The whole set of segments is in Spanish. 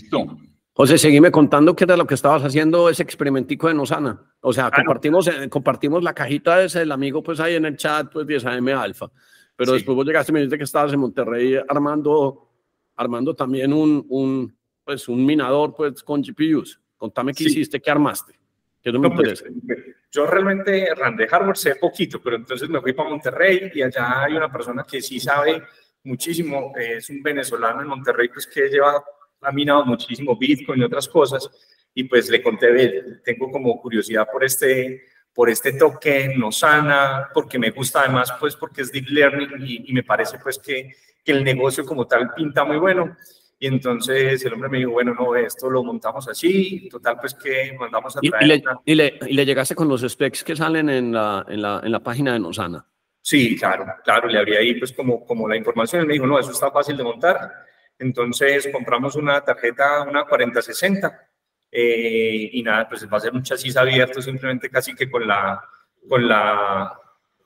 Listo. José, seguime contando qué era lo que estabas haciendo ese experimentico de Nosana. O sea, compartimos, eh, compartimos la cajita ese del amigo pues ahí en el chat, pues 10 AM Alfa. Pero después vos llegaste y me dijiste que estabas en Monterrey armando, armando también un, un, pues, un minador pues con GPUs. Contame qué hiciste, qué armaste. Que no me pues, yo realmente de hardware sé poquito, pero entonces me fui para Monterrey y allá hay una persona que sí sabe muchísimo, es un venezolano en Monterrey, pues que lleva ha minado muchísimo Bitcoin y otras cosas, y pues le conté, tengo como curiosidad por este, por este token, Nosana, porque me gusta además, pues porque es Deep Learning y, me parece pues que, que, el negocio como tal pinta muy bueno. Y entonces el hombre me dijo, bueno, no, esto lo montamos así, total pues que mandamos a traer. ¿Y, le, y, le, y le, llegaste con los specs que salen en la, en la, en la página de Nosana? Sí, claro, claro, le habría ahí pues como, como la información, él me dijo, no, eso está fácil de montar, entonces compramos una tarjeta, una 4060, eh, y nada, pues va a ser un chasis abierto simplemente casi que con la, con la,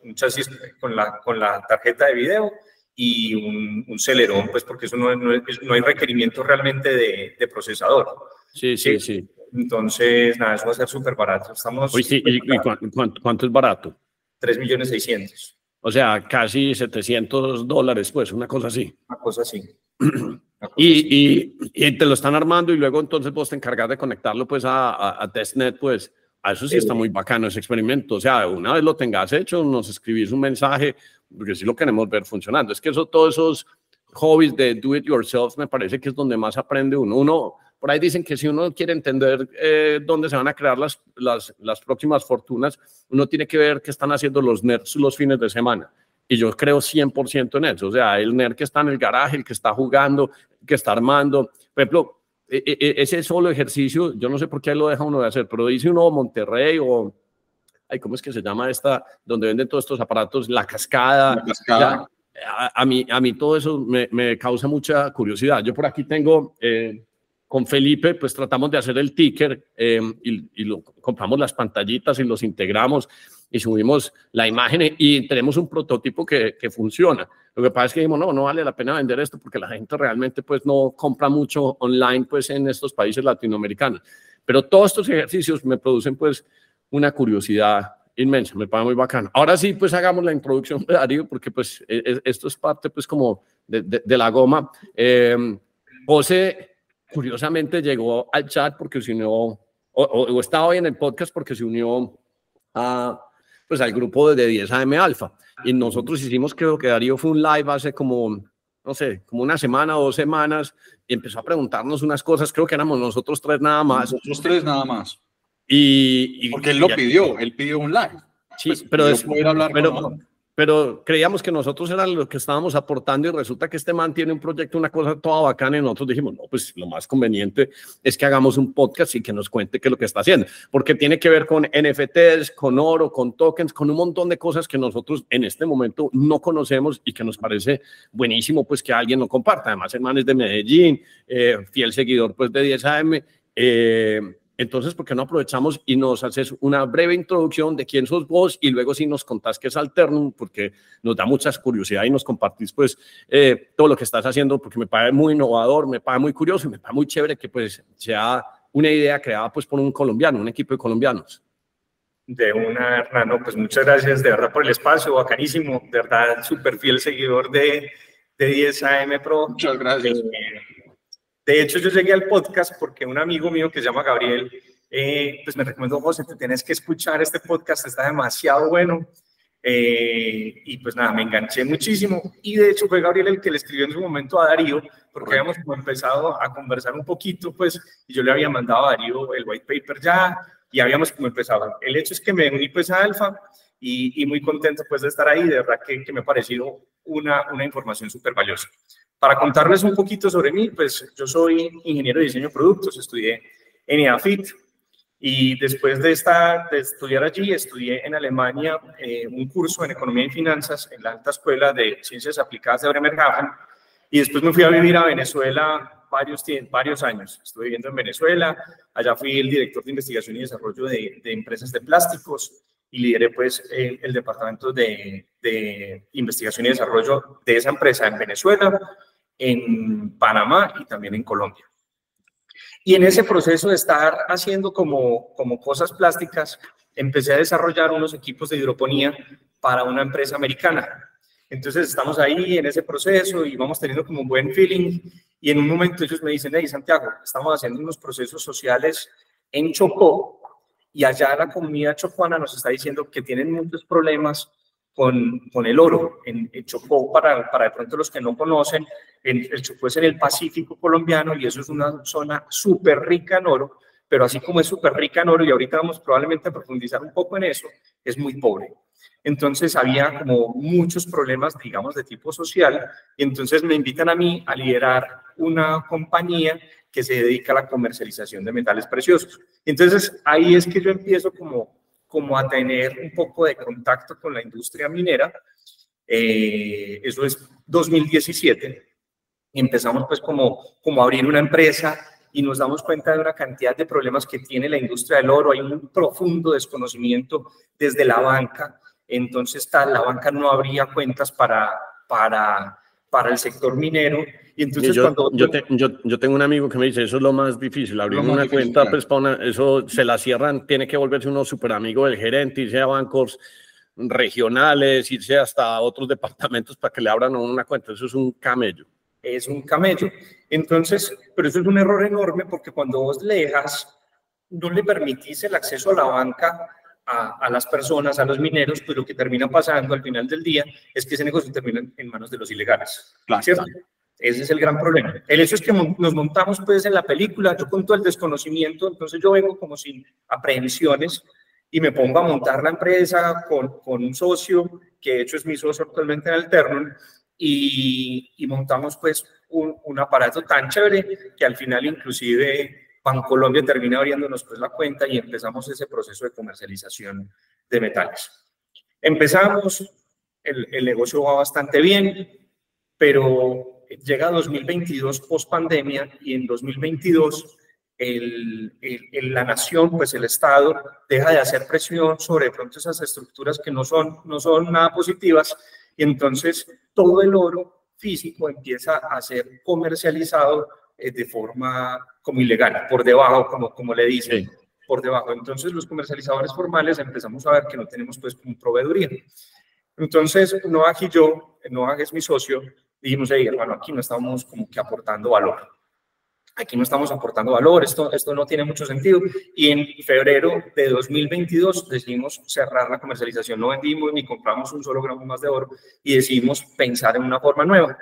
un chasis con la, con la tarjeta de video y un, un celerón, pues porque eso no, no, no hay requerimiento realmente de, de procesador. Sí, sí, sí, Entonces, nada, eso va a ser súper barato. Estamos Oye, sí, ¿y, cuánto, cuánto, es barato? 3 millones 600. O sea, casi 700 dólares, pues, una cosa así. Una cosa así. Y, y, te lo están armando y luego entonces vos te encargas de conectarlo pues a, a, testnet, pues a eso sí está muy bacano ese experimento. O sea, una vez lo tengas hecho, nos escribís un mensaje, porque sí lo queremos ver funcionando. Es que eso, todos esos hobbies de do it yourself me parece que es donde más aprende uno. Uno, por ahí dicen que si uno quiere entender eh, dónde se van a crear las, las, las próximas fortunas, uno tiene que ver qué están haciendo los nerds los fines de semana. Y yo creo 100% en eso. O sea, el nerd que está en el garaje, el que está jugando, que está armando. Por ejemplo, e, e, e, ese solo ejercicio, yo no sé por qué lo deja uno de hacer, pero dice uno Monterrey o, ay, ¿cómo es que se llama esta? Donde venden todos estos aparatos, la cascada. La cascada. a, mí, a mí todo eso me, me, causa mucha curiosidad. Yo por aquí tengo, eh, con Felipe, pues tratamos de hacer el ticker eh, y, y lo, compramos las pantallitas y los integramos y subimos la imagen y tenemos un prototipo que, que, funciona. Lo que pasa es que dijimos, no, no vale la pena vender esto porque la gente realmente pues no compra mucho online pues en estos países latinoamericanos. Pero todos estos ejercicios me producen pues una curiosidad inmensa, me parece muy bacano. Ahora sí, pues hagamos la introducción de Darío porque pues e, e, esto es parte pues como de, de, de la goma. Eh, José, curiosamente, llegó al chat porque se unió, o, o, o estaba hoy en el podcast porque se unió a pues al grupo de 10 AM Alfa. Y nosotros hicimos, creo que Darío fue un live hace como, no sé, como una semana o dos semanas y empezó a preguntarnos unas cosas, creo que éramos nosotros tres nada más. Nosotros tres nada más. Y, y Porque él lo pidió, él pidió un live. Sí, pues, pero, es, hablar pero, pero creíamos que nosotros eran los que estábamos aportando y resulta que este man tiene un proyecto, una cosa toda bacana y nosotros dijimos, no, pues lo más conveniente es que hagamos un podcast y que nos cuente qué es lo que está haciendo, porque tiene que ver con NFTs, con oro, con tokens, con un montón de cosas que nosotros en este momento no conocemos y que nos parece buenísimo pues que alguien lo comparta. Además, el man es de Medellín, eh, fiel seguidor pues de 10 AM. Eh, entonces, ¿por qué no aprovechamos y nos haces una breve introducción de quién sos vos y luego si nos contás qué es Alternum, porque nos da mucha curiosidad y nos compartís pues eh, todo lo que estás haciendo, porque me parece muy innovador, me parece muy curioso y me parece muy chévere que pues sea una idea creada pues por un colombiano, un equipo de colombianos. De una, Hernando, pues muchas gracias de verdad por el espacio, bacanísimo, de verdad, súper fiel seguidor de, de 10 AM Pro. Muchas gracias. Eh, de hecho, yo llegué al podcast porque un amigo mío que se llama Gabriel, eh, pues me recomendó, José, te tienes que escuchar este podcast, está demasiado bueno. Eh, y pues nada, me enganché muchísimo. Y de hecho fue Gabriel el que le escribió en su momento a Darío, porque habíamos empezado a conversar un poquito, pues, y yo le había mandado a Darío el white paper ya, y habíamos como empezado. El hecho es que me uní pues a Alfa y, y muy contento pues de estar ahí, de verdad que, que me ha parecido una, una información súper valiosa. Para contarles un poquito sobre mí, pues yo soy ingeniero de diseño de productos, estudié en EAFIT y después de, esta, de estudiar allí, estudié en Alemania eh, un curso en economía y finanzas en la alta escuela de ciencias aplicadas de Bremerhaven. Y después me fui a vivir a Venezuela varios, varios años. Estuve viviendo en Venezuela, allá fui el director de investigación y desarrollo de, de empresas de plásticos y lideré pues el, el departamento de, de, investigación y desarrollo de esa empresa en Venezuela, en Panamá y también en Colombia. Y en ese proceso de estar haciendo como, como cosas plásticas, empecé a desarrollar unos equipos de hidroponía para una empresa americana. Entonces estamos ahí en ese proceso y vamos teniendo como un buen feeling. Y en un momento ellos me dicen, hey Santiago, estamos haciendo unos procesos sociales en Chocó y allá la comunidad chocuana nos está diciendo que tienen muchos problemas con, con el oro. En, Chocó, para, para de pronto los que no conocen, el Chocó es en el Pacífico colombiano y eso es una zona súper rica en oro, pero así como es súper rica en oro, y ahorita vamos probablemente a profundizar un poco en eso, es muy pobre. Entonces había como muchos problemas, digamos, de tipo social, y entonces me invitan a mí a liderar una compañía que se dedica a la comercialización de metales preciosos. Entonces ahí es que yo empiezo como, como a tener un poco de contacto con la industria minera. Eh, eso es 2017. empezamos pues como, como a abrir una empresa y nos damos cuenta de una cantidad de problemas que tiene la industria del oro. Hay un profundo desconocimiento desde la banca. Entonces tal, la banca no abría cuentas para, para, para el sector minero y entonces yo, cuando... Yo, yo, yo, tengo un amigo que me dice, eso es lo más difícil, abrir una cuenta, pues eso se la cierran, tiene que volverse uno súper amigo del gerente, irse a bancos regionales, irse hasta otros departamentos para que le abran una cuenta, eso es un camello. Es un camello. Entonces, pero eso es un error enorme porque cuando vos le dejas, no le permitís el acceso a la banca a, a, las personas, a los mineros, pues lo que termina pasando al final del día es que ese negocio termina en manos de los ilegales. Claro. ¿cierto? Ese es el gran problema. El hecho es que nos montamos pues en la película, yo con todo el desconocimiento, entonces yo vengo como sin aprehensiones y me pongo a montar la empresa con, con un socio, que de hecho es mi socio actualmente en Alternon, y, y montamos pues un, un, aparato tan chévere que al final inclusive Colombia termina abriéndonos pues la cuenta y empezamos ese proceso de comercialización de metales. Empezamos, el, el negocio va bastante bien, pero llega 2022 post pandemia y en 2022 el, el, la nación, pues el Estado, deja de hacer presión sobre pronto esas estructuras que no son, no son nada positivas y entonces todo el oro físico empieza a ser comercializado de forma como ilegal, por debajo, como, como le dicen, sí. por debajo. Entonces los comercializadores formales empezamos a ver que no tenemos pues como proveeduría. Entonces, Noah y yo, Noah es mi socio, dijimos, hey, hermano, aquí no estamos como que aportando valor. Aquí no estamos aportando valor, esto, esto no tiene mucho sentido. Y en febrero de 2022 decidimos cerrar la comercialización. No vendimos ni compramos un solo gramo más de oro y decidimos pensar en una forma nueva.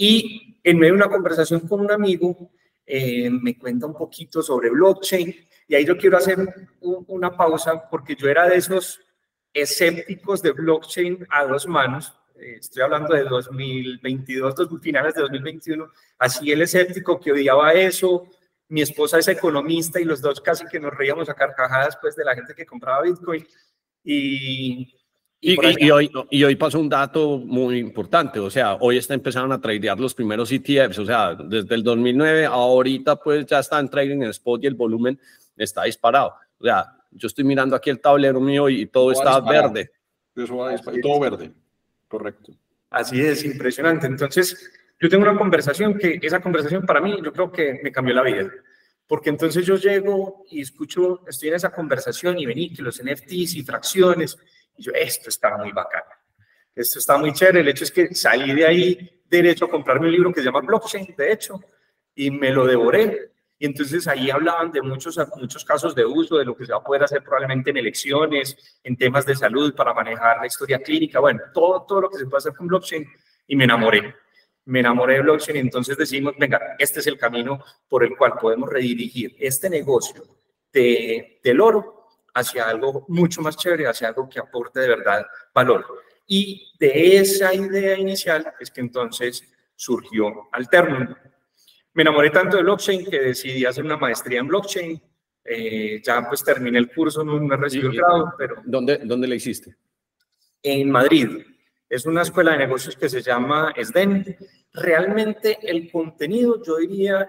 Y en medio de una conversación con un amigo, eh, me cuenta un poquito sobre blockchain. Y ahí yo quiero hacer un, una pausa porque yo era de esos escépticos de blockchain a dos manos. Estoy hablando de 2022, finales de 2021, así el escéptico que odiaba eso, mi esposa es economista y los dos casi que nos reíamos a carcajadas pues de la gente que compraba Bitcoin. Y... Y, y, y, hoy, y hoy pasó un dato muy importante, o sea, hoy está empezando a tradear los primeros ETFs, o sea, desde el 2009 ahorita pues ya está en trading en spot y el volumen está disparado. O sea, yo estoy mirando aquí el tablero mío y todo está verde. Eso va y todo verde. Correcto. Así es, impresionante. Entonces, yo tengo una conversación que esa conversación para mí yo creo que me cambió la vida. Porque entonces yo llego y escucho, estoy en esa conversación y vení que los NFTs y fracciones, y yo, esto está muy bacán, esto está muy chévere. El hecho es que salí de ahí derecho a comprarme un libro que se llama Blockchain, de hecho, y me lo devoré. Y entonces ahí hablaban de muchos, muchos casos de uso, de lo que se va a poder hacer probablemente en elecciones, en temas de salud para manejar la historia clínica, bueno, todo, todo lo que se puede hacer con blockchain y me enamoré. Me enamoré de blockchain y entonces decimos, venga, este es el camino por el cual podemos redirigir este negocio de, del oro hacia algo mucho más chévere, hacia algo que aporte de verdad valor. Y de esa idea inicial es que entonces surgió Alternum, me enamoré tanto de blockchain que decidí hacer una maestría en blockchain. Eh, ya pues terminé el curso, no me recibí el grado, pero... ¿Dónde, ¿Dónde le hiciste? En Madrid. Es una escuela de negocios que se llama SDEN. Realmente el contenido yo diría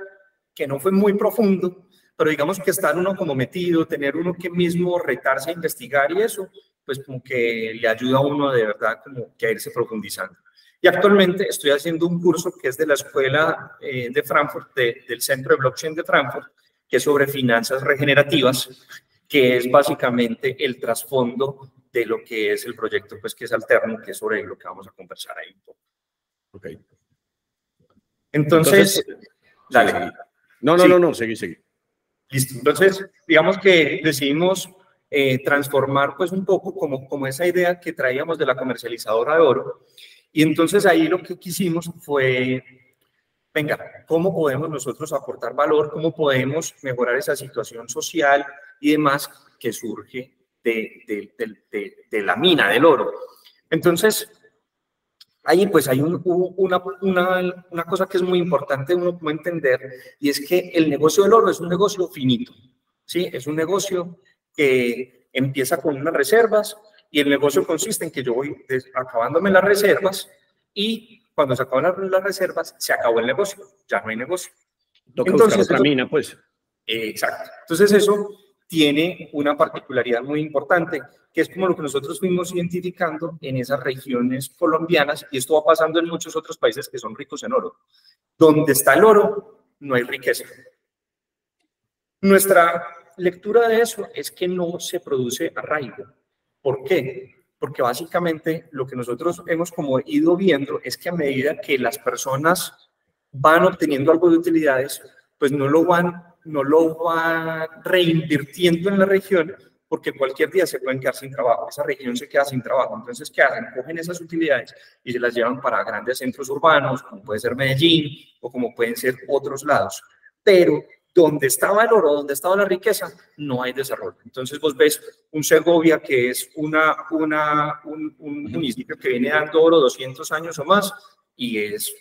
que no fue muy profundo, pero digamos que estar uno como metido, tener uno que mismo retarse a investigar y eso, pues como que le ayuda a uno de verdad como que a irse profundizando. Y actualmente estoy haciendo un curso que es de la Escuela eh, de Frankfurt, del Centro de Blockchain de Frankfurt, que es sobre finanzas regenerativas, que es básicamente el trasfondo de lo que es el proyecto, pues que es alterno, que es sobre lo que vamos a conversar ahí un poco. Ok. Entonces, dale. No, no, no, no, seguí, seguí. Listo. Entonces, digamos que decidimos eh, transformar pues un poco como, como esa idea que traíamos de la comercializadora de oro. Y entonces ahí lo que quisimos fue, venga, ¿cómo podemos nosotros aportar valor? ¿Cómo podemos mejorar esa situación social y demás que surge de, de, la mina del oro? Entonces, ahí pues hay una, una, una, cosa que es muy importante uno puede entender y es que el negocio del oro es un negocio finito, ¿sí? Es un negocio que empieza con unas reservas y el negocio consiste en que yo voy acabándome las reservas y cuando se acaban las reservas se acabó el negocio, ya no hay negocio. Entonces, otra mina, pues. exacto. Entonces eso tiene una particularidad muy importante, que es como lo que nosotros fuimos identificando en esas regiones colombianas, y esto va pasando en muchos otros países que son ricos en oro. Donde está el oro, no hay riqueza. Nuestra lectura de eso es que no se produce arraigo. ¿Por qué? Porque básicamente lo que nosotros hemos como ido viendo es que a medida que las personas van obteniendo algo de utilidades, pues no lo van, no lo van reinvirtiendo en la región, porque cualquier día se pueden quedar sin trabajo, esa región se queda sin trabajo. Entonces, ¿qué hacen? Cogen esas utilidades y se las llevan para grandes centros urbanos, como puede ser Medellín o como pueden ser otros lados. Pero donde estaba el oro, donde estaba la riqueza, no hay desarrollo. Entonces vos ves un Segovia que es una, una, un, municipio que viene dando oro 200 años o más y es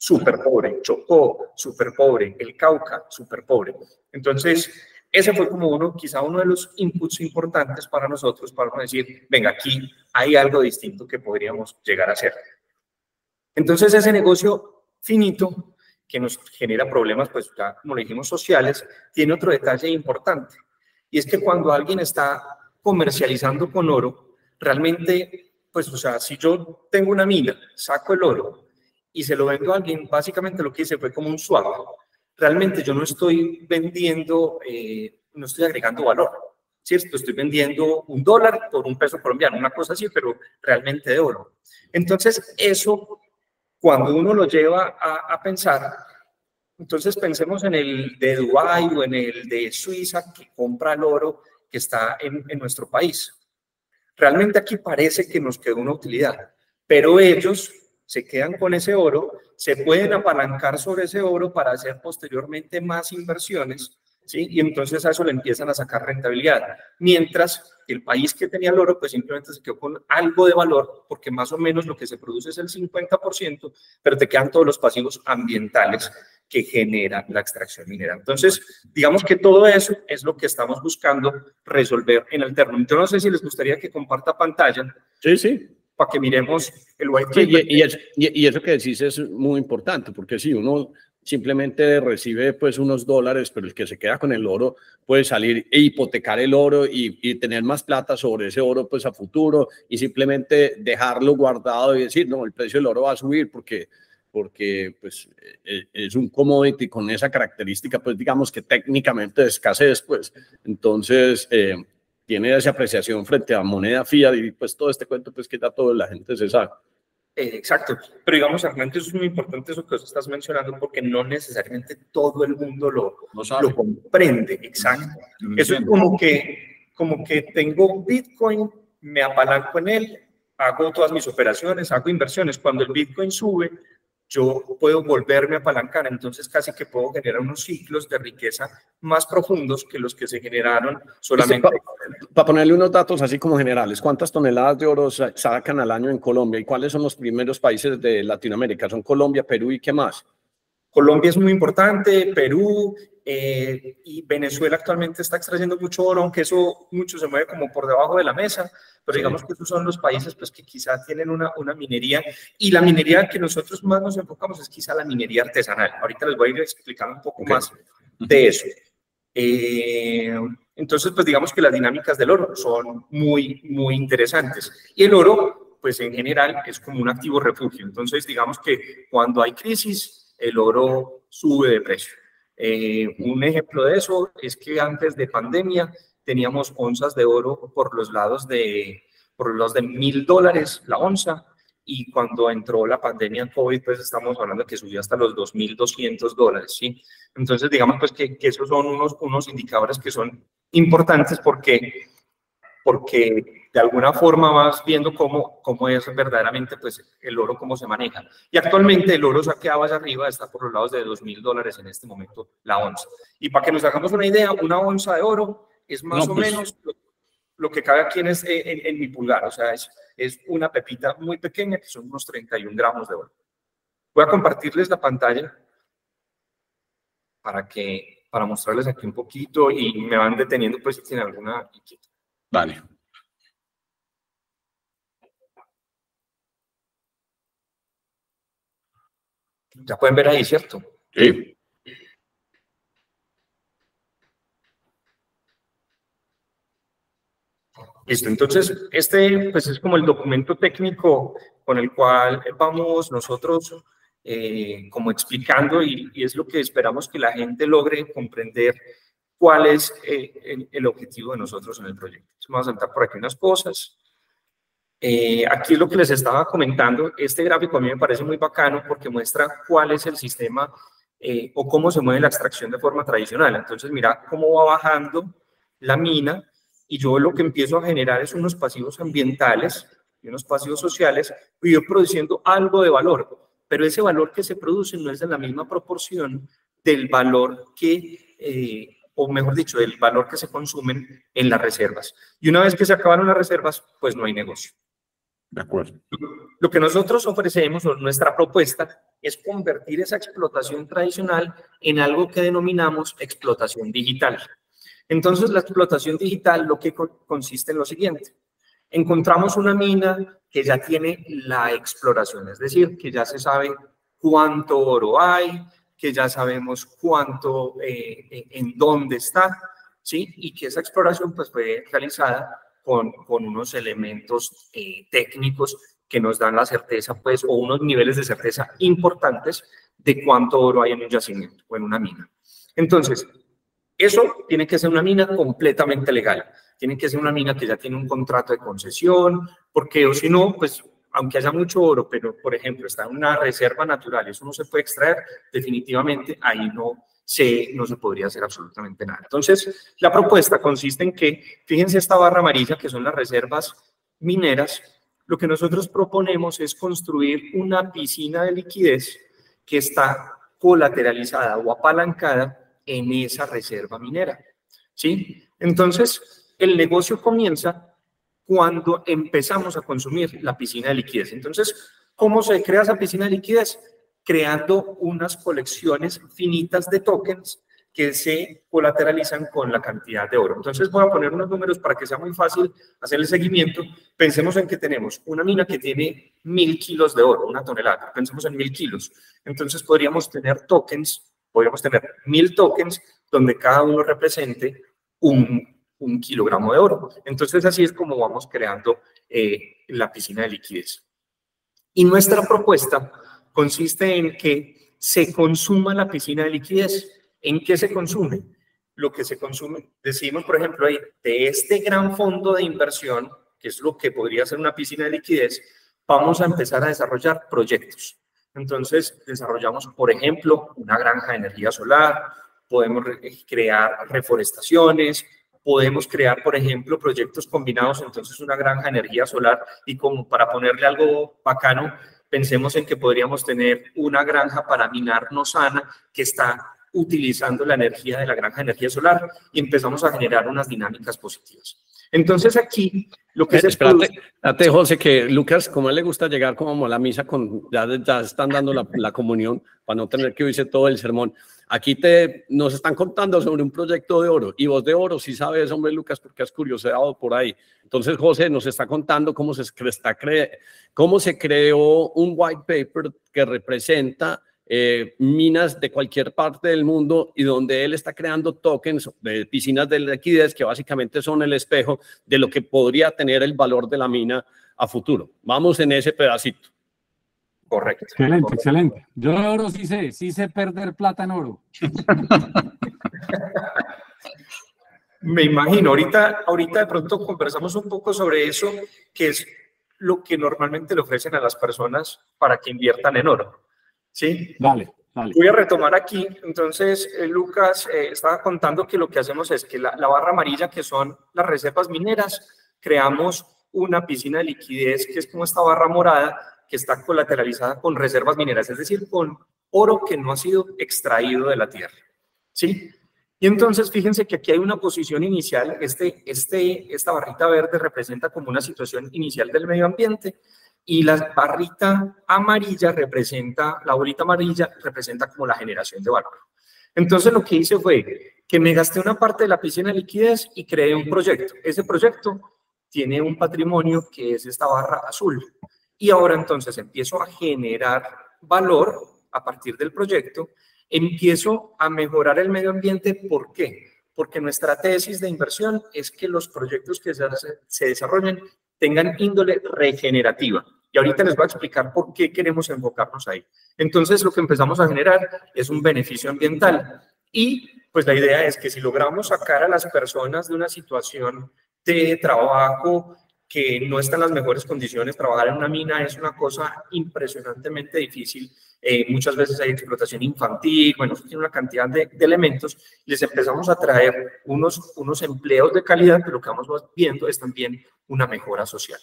súper pobre. Chocó, súper pobre. El Cauca, súper pobre. Entonces, ese fue como uno, quizá uno de los inputs importantes para nosotros, para decir, venga, aquí hay algo distinto que podríamos llegar a hacer. Entonces, ese negocio finito que nos genera problemas, pues ya como le dijimos, sociales, tiene otro detalle importante. Y es que cuando alguien está comercializando con oro, realmente, pues, o sea, si yo tengo una mina, saco el oro y se lo vendo a alguien, básicamente lo que hice fue como un swap. Realmente yo no estoy vendiendo, eh, no estoy agregando valor, ¿cierto? Estoy vendiendo un dólar por un peso colombiano, una cosa así, pero realmente de oro. Entonces, eso cuando uno lo lleva a, pensar, entonces pensemos en el de Dubái o en el de Suiza que compra el oro que está en, en nuestro país. Realmente aquí parece que nos quedó una utilidad, pero ellos se quedan con ese oro, se pueden apalancar sobre ese oro para hacer posteriormente más inversiones ¿sí? Y entonces a eso le empiezan a sacar rentabilidad. Mientras el país que tenía el oro, pues simplemente se quedó con algo de valor, porque más o menos lo que se produce es el 50%, pero te quedan todos los pasivos ambientales que genera la extracción minera. Entonces, digamos que todo eso es lo que estamos buscando resolver en Alterno. Yo no sé si les gustaría que comparta pantalla. Sí, sí. Para que miremos el white paper. y, y, eso que decís es muy importante, porque si uno simplemente recibe pues unos dólares, pero el que se queda con el oro puede salir e hipotecar el oro y, tener más plata sobre ese oro pues a futuro y simplemente dejarlo guardado y decir, no, el precio del oro va a subir porque porque pues e, e, es un commodity con esa característica pues digamos que técnicamente de escasez pues entonces eh, tiene esa apreciación frente a moneda fiat y pues todo este cuento pues que ya toda la gente se sabe. Eh, exacto, pero digamos, eso es muy importante eso que vos estás mencionando porque no necesariamente todo el mundo lo, lo comprende, exacto. Eso es como que, como que tengo Bitcoin, me apalanco en él, hago todas mis operaciones, hago inversiones. Cuando el Bitcoin sube, yo puedo volverme a apalancar, entonces casi que puedo generar unos ciclos de riqueza más profundos que los que se generaron solamente. Para ponerle unos datos así como generales, ¿cuántas toneladas de oro sacan al año en Colombia y cuáles son los primeros países de Latinoamérica? ¿Son Colombia, Perú y qué más? Colombia es muy importante, Perú eh, y Venezuela actualmente está extrayendo mucho oro, aunque eso mucho se mueve como por debajo de la mesa, pero digamos que esos son los países pues, que quizá tienen una, una minería y la minería que nosotros más nos enfocamos es quizá la minería artesanal. Ahorita les voy a ir explicando un poco más de eso. Eh, entonces, pues digamos que las dinámicas del oro son muy, muy interesantes. Y el oro pues en general es como un activo refugio. Entonces, digamos que cuando hay crisis, el oro sube de precio. Eh, un ejemplo de eso es que antes de pandemia teníamos onzas de oro por los lados de, por los de mil dólares la onza, y cuando entró la pandemia COVID, pues estamos hablando que subió hasta los 2.200 dólares, ¿sí? Entonces, digamos pues que, que, esos son unos, unos indicadores que son importantes porque, porque de alguna forma vas viendo cómo, cómo es verdaderamente pues el oro, cómo se maneja. Y actualmente el oro saqueado hacia arriba está por los lados de 2.000 dólares en este momento la onza. Y para que nos hagamos una idea, una onza de oro es más o pues menos lo que cabe aquí en, en, mi pulgar, o sea, es, es una pepita muy pequeña que son unos 31 gramos de oro. Voy a compartirles la pantalla para que para mostrarles aquí un poquito y me van deteniendo pues si tienen alguna inquietud. Vale. Ya pueden ver ahí, ¿cierto? Sí. Listo, entonces este pues es como el documento técnico con el cual vamos nosotros eh, como explicando y, es lo que esperamos que la gente logre comprender cuál es eh, el, objetivo de nosotros en el proyecto. vamos a saltar por aquí unas cosas. Eh, aquí lo que les estaba comentando. Este gráfico a mí me parece muy bacano porque muestra cuál es el sistema o cómo se mueve la extracción de forma tradicional. Entonces, mira cómo va bajando la mina y yo lo que empiezo a generar es unos pasivos ambientales y unos pasivos sociales y yo produciendo algo de valor, pero ese valor que se produce no es de la misma proporción del valor que, eh, o mejor dicho, del valor que se consumen en las reservas. Y una vez que se acabaron las reservas, pues no hay negocio. De acuerdo. Lo que nosotros ofrecemos, o nuestra propuesta, es convertir esa explotación tradicional en algo que denominamos explotación digital. Entonces, la explotación digital lo que consiste en lo siguiente. Encontramos una mina que ya tiene la exploración, es decir, que ya se sabe cuánto oro hay, que ya sabemos cuánto, eh, en dónde está, ¿sí? Y que esa exploración pues fue realizada con, unos elementos eh, técnicos que nos dan la certeza, pues, o unos niveles de certeza importantes de cuánto oro hay en un yacimiento o en una mina. Entonces, eso tiene que ser una mina completamente legal. Tiene que ser una mina que ya tiene un contrato de concesión, porque o si no, pues aunque haya mucho oro, pero por ejemplo está en una reserva natural eso no se puede extraer, definitivamente ahí no se, no se podría hacer absolutamente nada. Entonces, la propuesta consiste en que, fíjense esta barra amarilla que son las reservas mineras, lo que nosotros proponemos es construir una piscina de liquidez que está colateralizada o apalancada en esa reserva minera. ¿Sí? Entonces, el negocio comienza cuando empezamos a consumir la piscina de liquidez. Entonces, ¿cómo se crea esa piscina de liquidez? Creando unas colecciones finitas de tokens que se colateralizan con la cantidad de oro. Entonces voy a poner unos números para que sea muy fácil hacer el seguimiento. Pensemos en que tenemos una mina que tiene mil kilos de oro, una tonelada. Pensemos en mil kilos. Entonces podríamos tener tokens podríamos tener mil tokens donde cada uno represente un, un, kilogramo de oro. Entonces así es como vamos creando eh, la piscina de liquidez. Y nuestra propuesta consiste en que se consuma la piscina de liquidez. ¿En qué se consume? Lo que se consume, decimos, por ejemplo, ahí, de este gran fondo de inversión, que es lo que podría ser una piscina de liquidez, vamos a empezar a desarrollar proyectos. Entonces, desarrollamos, por ejemplo, una granja de energía solar, podemos crear reforestaciones, podemos crear, por ejemplo, proyectos combinados, entonces una granja de energía solar y como para ponerle algo bacano, pensemos en que podríamos tener una granja para minar no sana que está utilizando la energía de la granja de energía solar y empezamos a generar unas dinámicas positivas. Entonces aquí lo que eh, se espérate, espérate, José, que Lucas, como a él le gusta llegar como a la misa, con, ya, ya están dando la, la, comunión para no tener que oírse todo el sermón. Aquí te, nos están contando sobre un proyecto de oro y vos de oro sí sabes, hombre Lucas, porque has curioseado por ahí. Entonces José nos está contando cómo se, está cómo se creó un white paper que representa eh, minas de cualquier parte del mundo y donde él está creando tokens de piscinas de liquidez que básicamente son el espejo de lo que podría tener el valor de la mina a futuro. Vamos en ese pedacito. Correcto. Excelente, excelente. Yo de oro sí sé, sí sé perder plata en oro. Me imagino, ahorita, ahorita de pronto conversamos un poco sobre eso, que es lo que normalmente le ofrecen a las personas para que inviertan en oro. ¿Sí? Dale, dale. Voy a retomar aquí. Entonces, eh, Lucas eh, estaba contando que lo que hacemos es que la, la barra amarilla, que son las reservas mineras, creamos una piscina de liquidez, que es como esta barra morada, que está colateralizada con reservas mineras, es decir, con oro que no ha sido extraído de la tierra. ¿Sí? Y entonces fíjense que aquí hay una posición inicial, este, este, esta barrita verde representa como una situación inicial del medio ambiente y la barrita amarilla representa, la bolita amarilla representa como la generación de valor. Entonces lo que hice fue que me gasté una parte de la piscina de liquidez y creé un proyecto. Ese proyecto tiene un patrimonio que es esta barra azul. Y ahora entonces empiezo a generar valor a partir del proyecto, empiezo a mejorar el medio ambiente. ¿Por qué? Porque nuestra tesis de inversión es que los proyectos que se, desarrollen tengan índole regenerativa. Y ahorita les voy a explicar por qué queremos enfocarnos ahí. Entonces, lo que empezamos a generar es un beneficio ambiental. Y pues la idea es que si logramos sacar a las personas de una situación de trabajo que no está en las mejores condiciones. Trabajar en una mina es una cosa impresionantemente difícil. Eh, muchas veces hay explotación infantil, bueno, tiene una cantidad de, elementos. Les empezamos a traer unos, unos empleos de calidad, pero lo que vamos viendo es también una mejora social.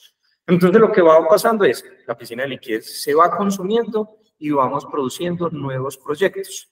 Entonces lo que va pasando es, la piscina de liquidez se va consumiendo y vamos produciendo nuevos proyectos.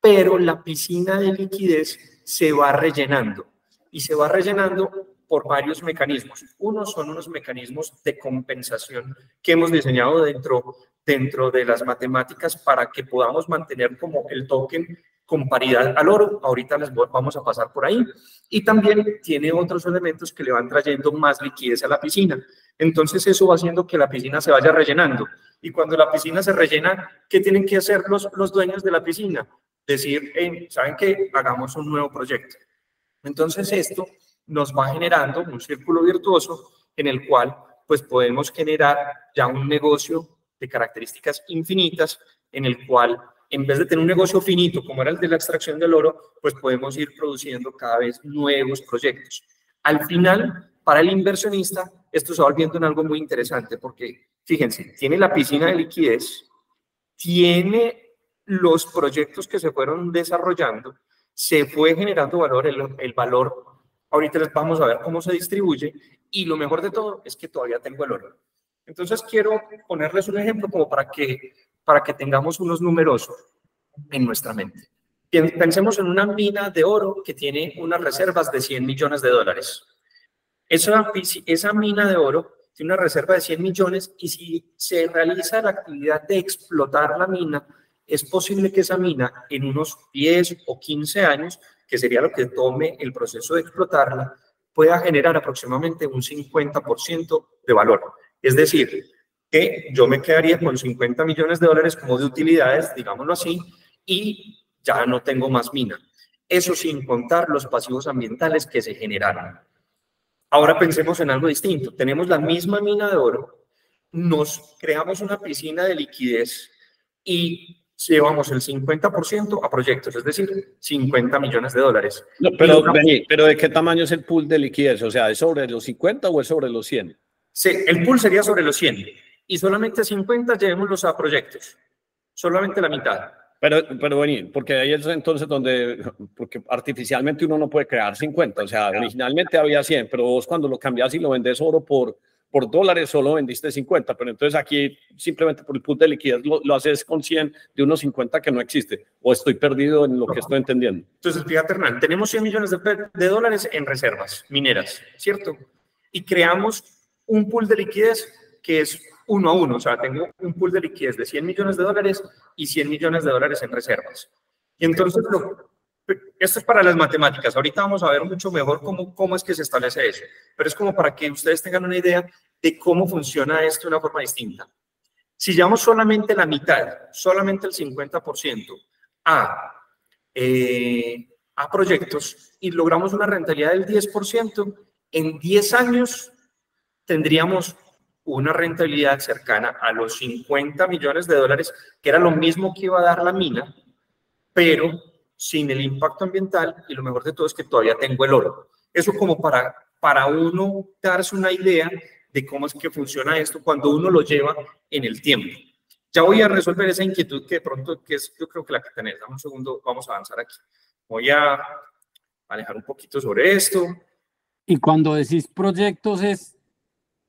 Pero la piscina de liquidez se va rellenando y se va rellenando por varios mecanismos. Uno son unos mecanismos de compensación que hemos diseñado dentro, dentro de las matemáticas para que podamos mantener como el token con paridad al oro. Ahorita les vamos a pasar por ahí. Y también tiene otros elementos que le van trayendo más liquidez a la piscina. Entonces eso va haciendo que la piscina se vaya rellenando. Y cuando la piscina se rellena, ¿qué tienen que hacer los, los dueños de la piscina? Decir, ¿saben qué? Hagamos un nuevo proyecto. Entonces esto nos va generando un círculo virtuoso en el cual pues podemos generar ya un negocio de características infinitas en el cual en vez de tener un negocio finito como era el de la extracción del oro, pues podemos ir produciendo cada vez nuevos proyectos. Al final, para el inversionista, esto se va volviendo en algo muy interesante porque, fíjense, tiene la piscina de liquidez, tiene los proyectos que se fueron desarrollando, se fue generando valor, el, el valor Ahorita les vamos a ver cómo se distribuye y lo mejor de todo es que todavía tengo el oro. Entonces quiero ponerles un ejemplo como para que, para que tengamos unos números en nuestra mente. Pensemos en una mina de oro que tiene unas reservas de 100 millones de dólares. Esa, esa mina de oro tiene una reserva de 100 millones y si se realiza la actividad de explotar la mina, es posible que esa mina en unos 10 o 15 años que sería lo que tome el proceso de explotarla, pueda generar aproximadamente un 50% de valor. Es decir, que yo me quedaría con 50 millones de dólares como de utilidades, digámoslo así, y ya no tengo más mina. Eso sin contar los pasivos ambientales que se generaron. Ahora pensemos en algo distinto. Tenemos la misma mina de oro, nos creamos una piscina de liquidez y llevamos el 50% a proyectos, es decir, 50 millones de dólares. pero, pero ¿de qué tamaño es el pool de liquidez? O sea, ¿es sobre los 50 o es sobre los 100? Sí, el pool sería sobre los 100 y solamente 50 llevémoslos a proyectos, solamente la mitad. Pero, pero bueno, porque ahí es entonces donde, porque artificialmente uno no puede crear 50, o sea, originalmente había 100, pero vos cuando lo cambias y lo vendes oro por por dólares solo vendiste 50, pero entonces aquí simplemente por el punto de liquidez lo, haces con 100 de unos 50 que no existe, o estoy perdido en lo que estoy entendiendo. Entonces, fíjate, Hernán, tenemos 100 millones de, de dólares en reservas mineras, ¿cierto? Y creamos un pool de liquidez que es uno a uno, o sea, tengo un pool de liquidez de 100 millones de dólares y 100 millones de dólares en reservas. Y entonces lo, esto es para las matemáticas. Ahorita vamos a ver mucho mejor cómo, cómo es que se establece eso. Pero es como para que ustedes tengan una idea de cómo funciona esto de una forma distinta. Si llevamos solamente la mitad, solamente el 50% a, eh, a proyectos y logramos una rentabilidad del 10%, en 10 años tendríamos una rentabilidad cercana a los 50 millones de dólares, que era lo mismo que iba a dar la mina, pero sin el impacto ambiental y lo mejor de todo es que todavía tengo el oro. Eso como para, para uno darse una idea de cómo es que funciona esto cuando uno lo lleva en el tiempo. Ya voy a resolver esa inquietud que de pronto, que es yo creo que la que tenés. Dame un segundo, vamos a avanzar aquí. Voy a manejar un poquito sobre esto. Y cuando decís proyectos es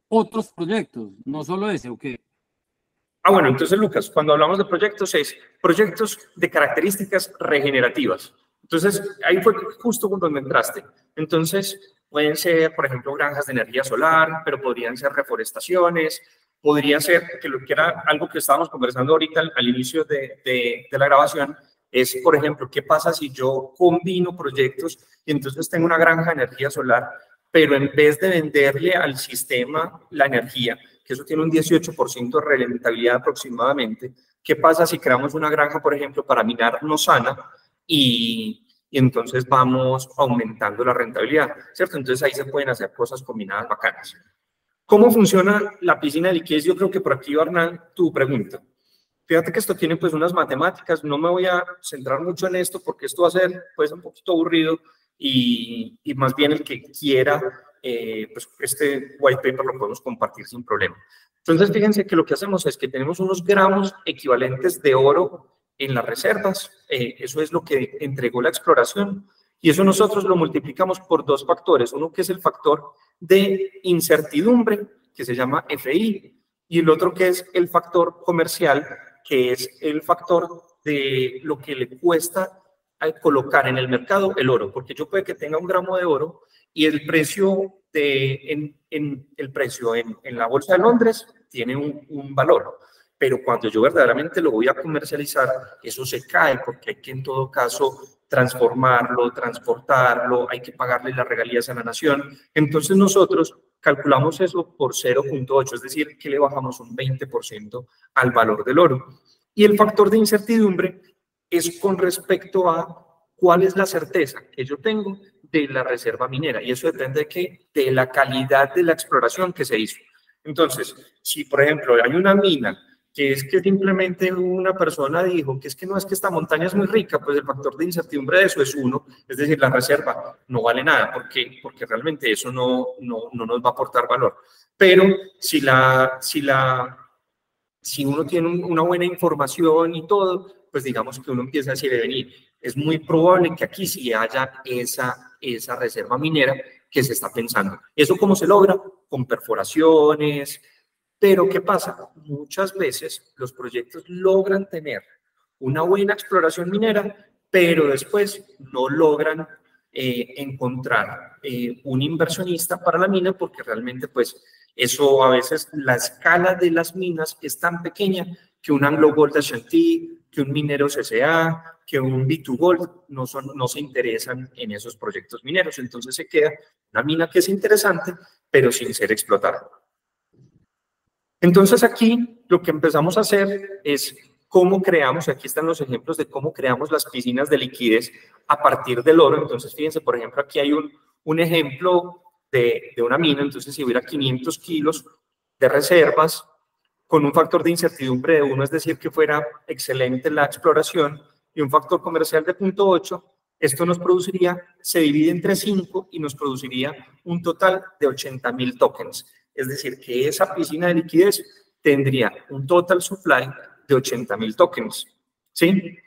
otros proyectos, no solo ese, ¿o? Ah, bueno, entonces Lucas, cuando hablamos de proyectos es proyectos de características regenerativas. Entonces, ahí fue justo me entraste. Entonces, pueden ser, por ejemplo, granjas de energía solar, pero podrían ser reforestaciones, podría ser, que lo que era algo que estábamos conversando ahorita al, inicio de, de, de la grabación, es, por ejemplo, ¿qué pasa si yo combino proyectos y entonces tengo una granja de energía solar, pero en vez de venderle al sistema la energía, que eso tiene un 18% de rentabilidad aproximadamente, ¿qué pasa si creamos una granja, por ejemplo, para minar no sana y, y entonces vamos aumentando la rentabilidad, ¿cierto? Entonces ahí se pueden hacer cosas combinadas bacanas. ¿Cómo funciona la piscina de liquidez? Yo creo que por aquí, Hernán, tu pregunta. Fíjate que esto tiene pues unas matemáticas, no me voy a centrar mucho en esto porque esto va a ser pues un poquito aburrido y, y más bien el que quiera, eh, pues este white paper lo podemos compartir sin problema. Entonces fíjense que lo que hacemos es que tenemos unos gramos equivalentes de oro en las reservas, eh, eso es lo que entregó la exploración. Y eso nosotros lo multiplicamos por dos factores, uno que es el factor de incertidumbre, que se llama FI, y el otro que es el factor comercial, que es el factor de lo que le cuesta colocar en el mercado el oro, porque yo puede que tenga un gramo de oro y el precio de, en, el precio en, en, la bolsa de Londres tiene un, un, valor, pero cuando yo verdaderamente lo voy a comercializar, eso se cae porque hay que en todo caso transformarlo, transportarlo, hay que pagarle las regalías a la nación. Entonces nosotros calculamos eso por 0.8, es decir, que le bajamos un 20% al valor del oro. Y el factor de incertidumbre es con respecto a cuál es la certeza que yo tengo de la reserva minera. Y eso depende de qué? De la calidad de la exploración que se hizo. Entonces, si por ejemplo hay una mina que es que simplemente una persona dijo que es que no es que esta montaña es muy rica, pues el factor de incertidumbre de eso es uno, es decir, la reserva no vale nada, porque porque realmente eso no, no, no nos va a aportar valor. Pero si la, si la, si uno tiene una buena información y todo, pues digamos que uno empieza a decir, venir, es muy probable que aquí sí haya esa, esa reserva minera que se está pensando. ¿Eso cómo se logra? Con perforaciones, pero ¿qué pasa? Muchas veces los proyectos logran tener una buena exploración minera, pero después no logran eh, encontrar eh, un inversionista para la mina porque realmente pues eso a veces la escala de las minas es tan pequeña que un Anglo Gold Ashanti, que un minero CCA, que un B2 Gold no, son, no se interesan en esos proyectos mineros. Entonces se queda una mina que es interesante, pero sin ser explotada. Entonces aquí lo que empezamos a hacer es cómo creamos, aquí están los ejemplos de cómo creamos las piscinas de liquidez a partir del oro. Entonces fíjense, por ejemplo, aquí hay un, un ejemplo de, de una mina, entonces si hubiera 500 kilos de reservas con un factor de incertidumbre de 1, es decir, que fuera excelente la exploración, y un factor comercial de 0.8, esto nos produciría, se divide entre 5 y nos produciría un total de 80 mil tokens. Es decir, que esa piscina de liquidez tendría un total supply de 80 mil tokens. ¿Sí?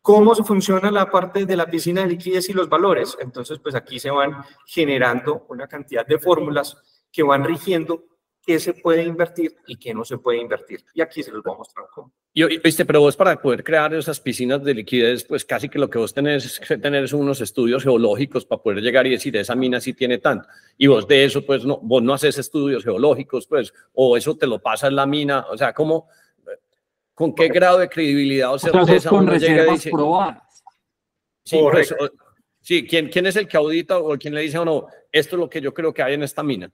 ¿Cómo funciona la parte de la piscina de liquidez y los valores? Entonces, pues aquí se van generando una cantidad de fórmulas que van rigiendo qué se puede invertir y qué no se puede invertir. Y aquí se los voy a mostrar cómo. Y, viste, pero vos para poder crear esas piscinas de liquidez, pues casi que lo que vos tenés es que tener unos estudios geológicos para poder llegar y decir, esa mina sí tiene tanto. Y vos de eso, pues no, vos no haces estudios geológicos, pues, o eso te lo pasa en la mina, o sea, ¿cómo, con qué grado de credibilidad o certeza con uno llega y dice... Probadas. Sí, pues, sí ¿quién, ¿quién es el que audita o quién le dice o no, esto es lo que yo creo que hay en esta mina?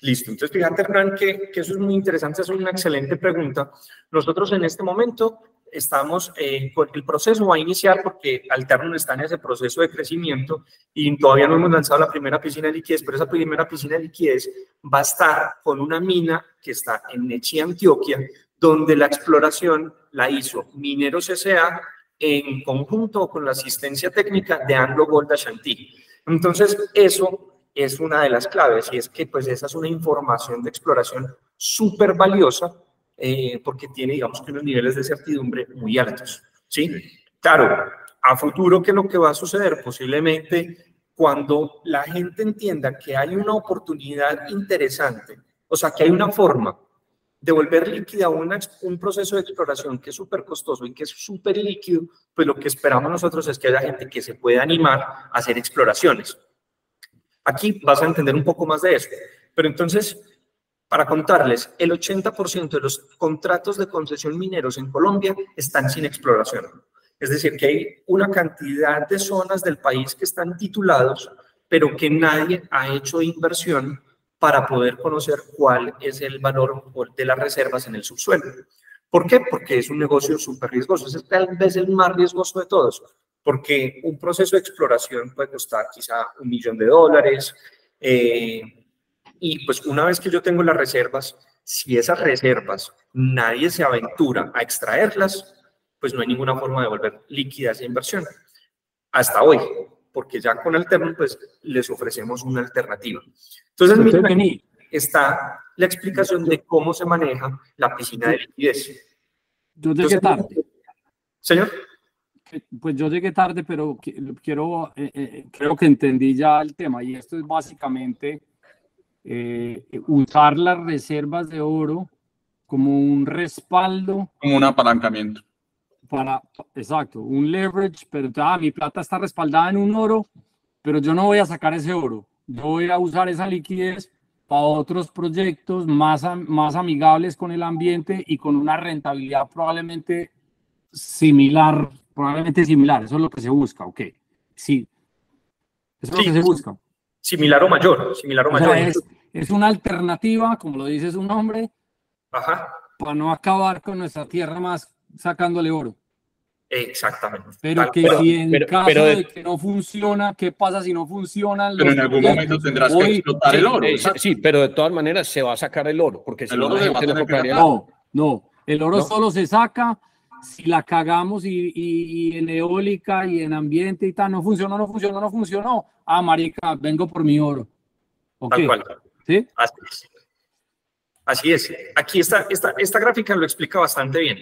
Listo. Entonces, fíjate, Hernán, que, que, eso es muy interesante, es una excelente pregunta. Nosotros en este momento estamos, eh, el proceso va a iniciar porque Alterno está en ese proceso de crecimiento y todavía no hemos lanzado la primera piscina de liquidez, pero esa primera piscina de liquidez va a estar con una mina que está en Nechi, Antioquia, donde la exploración la hizo Mineros S.A. en conjunto con la asistencia técnica de Anglo Gold Ashanti. Entonces, eso es una de las claves y es que pues esa es una información de exploración súper valiosa eh, porque tiene, digamos, que unos niveles de certidumbre muy altos. ¿sí? Claro, a futuro, ¿qué es lo que va a suceder? Posiblemente cuando la gente entienda que hay una oportunidad interesante, o sea, que hay una forma de volver líquida una, un proceso de exploración que es súper costoso y que es súper líquido, pues lo que esperamos nosotros es que haya gente que se pueda animar a hacer exploraciones. Aquí vas a entender un poco más de eso. Pero entonces, para contarles, el 80% de los contratos de concesión mineros en Colombia están sin exploración. Es decir, que hay una cantidad de zonas del país que están titulados, pero que nadie ha hecho inversión para poder conocer cuál es el valor de las reservas en el subsuelo. ¿Por qué? Porque es un negocio súper riesgoso. Es tal vez el más riesgoso de todos, porque un proceso de exploración puede costar quizá un millón de dólares, eh, y pues una vez que yo tengo las reservas, si esas reservas nadie se aventura a extraerlas, pues no hay ninguna forma de volver líquida esa inversión. Hasta hoy, porque ya con Alterno pues les ofrecemos una alternativa. Entonces, miren, aquí está la explicación de cómo se maneja la piscina de liquidez. Yo llegué tarde. Señor. Pues yo llegué tarde, pero quiero, eh, eh, creo que entendí ya el tema y esto es básicamente eh, usar las reservas de oro como un respaldo. Como un apalancamiento. Para, exacto, un leverage, pero ah, mi plata está respaldada en un oro, pero yo no voy a sacar ese oro. Yo voy a usar esa liquidez para otros proyectos más, más amigables con el ambiente y con una rentabilidad probablemente similar, probablemente similar. Eso es lo que se busca, ok. Sí. Eso es lo que se busca. Similar o mayor, similar o, mayor. es, una alternativa, como lo dice su nombre, para no acabar con nuestra tierra más sacándole oro. Exactamente. Pero que si en caso de, que no funciona, ¿qué pasa si no funciona? Pero en algún momento tendrás que explotar el oro. Eh, sí, pero de todas maneras se va a sacar el oro, porque si no, no, no, el oro solo se saca si la cagamos y, en eólica y en ambiente y tal, no funcionó, no funcionó, no funcionó. Ah, marica, vengo por mi oro. Tal cual. ¿Sí? Así es. Así es. Aquí está, esta, esta gráfica lo explica bastante bien.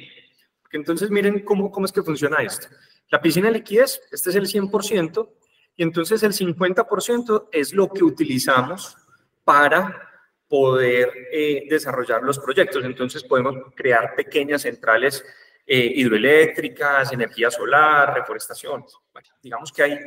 entonces miren cómo, cómo es que funciona esto. La piscina de liquidez, este es el 100%, y entonces el 50% es lo que utilizamos para poder eh, desarrollar los proyectos. Entonces podemos crear pequeñas centrales eh, hidroeléctricas, energía solar, reforestación. digamos que hay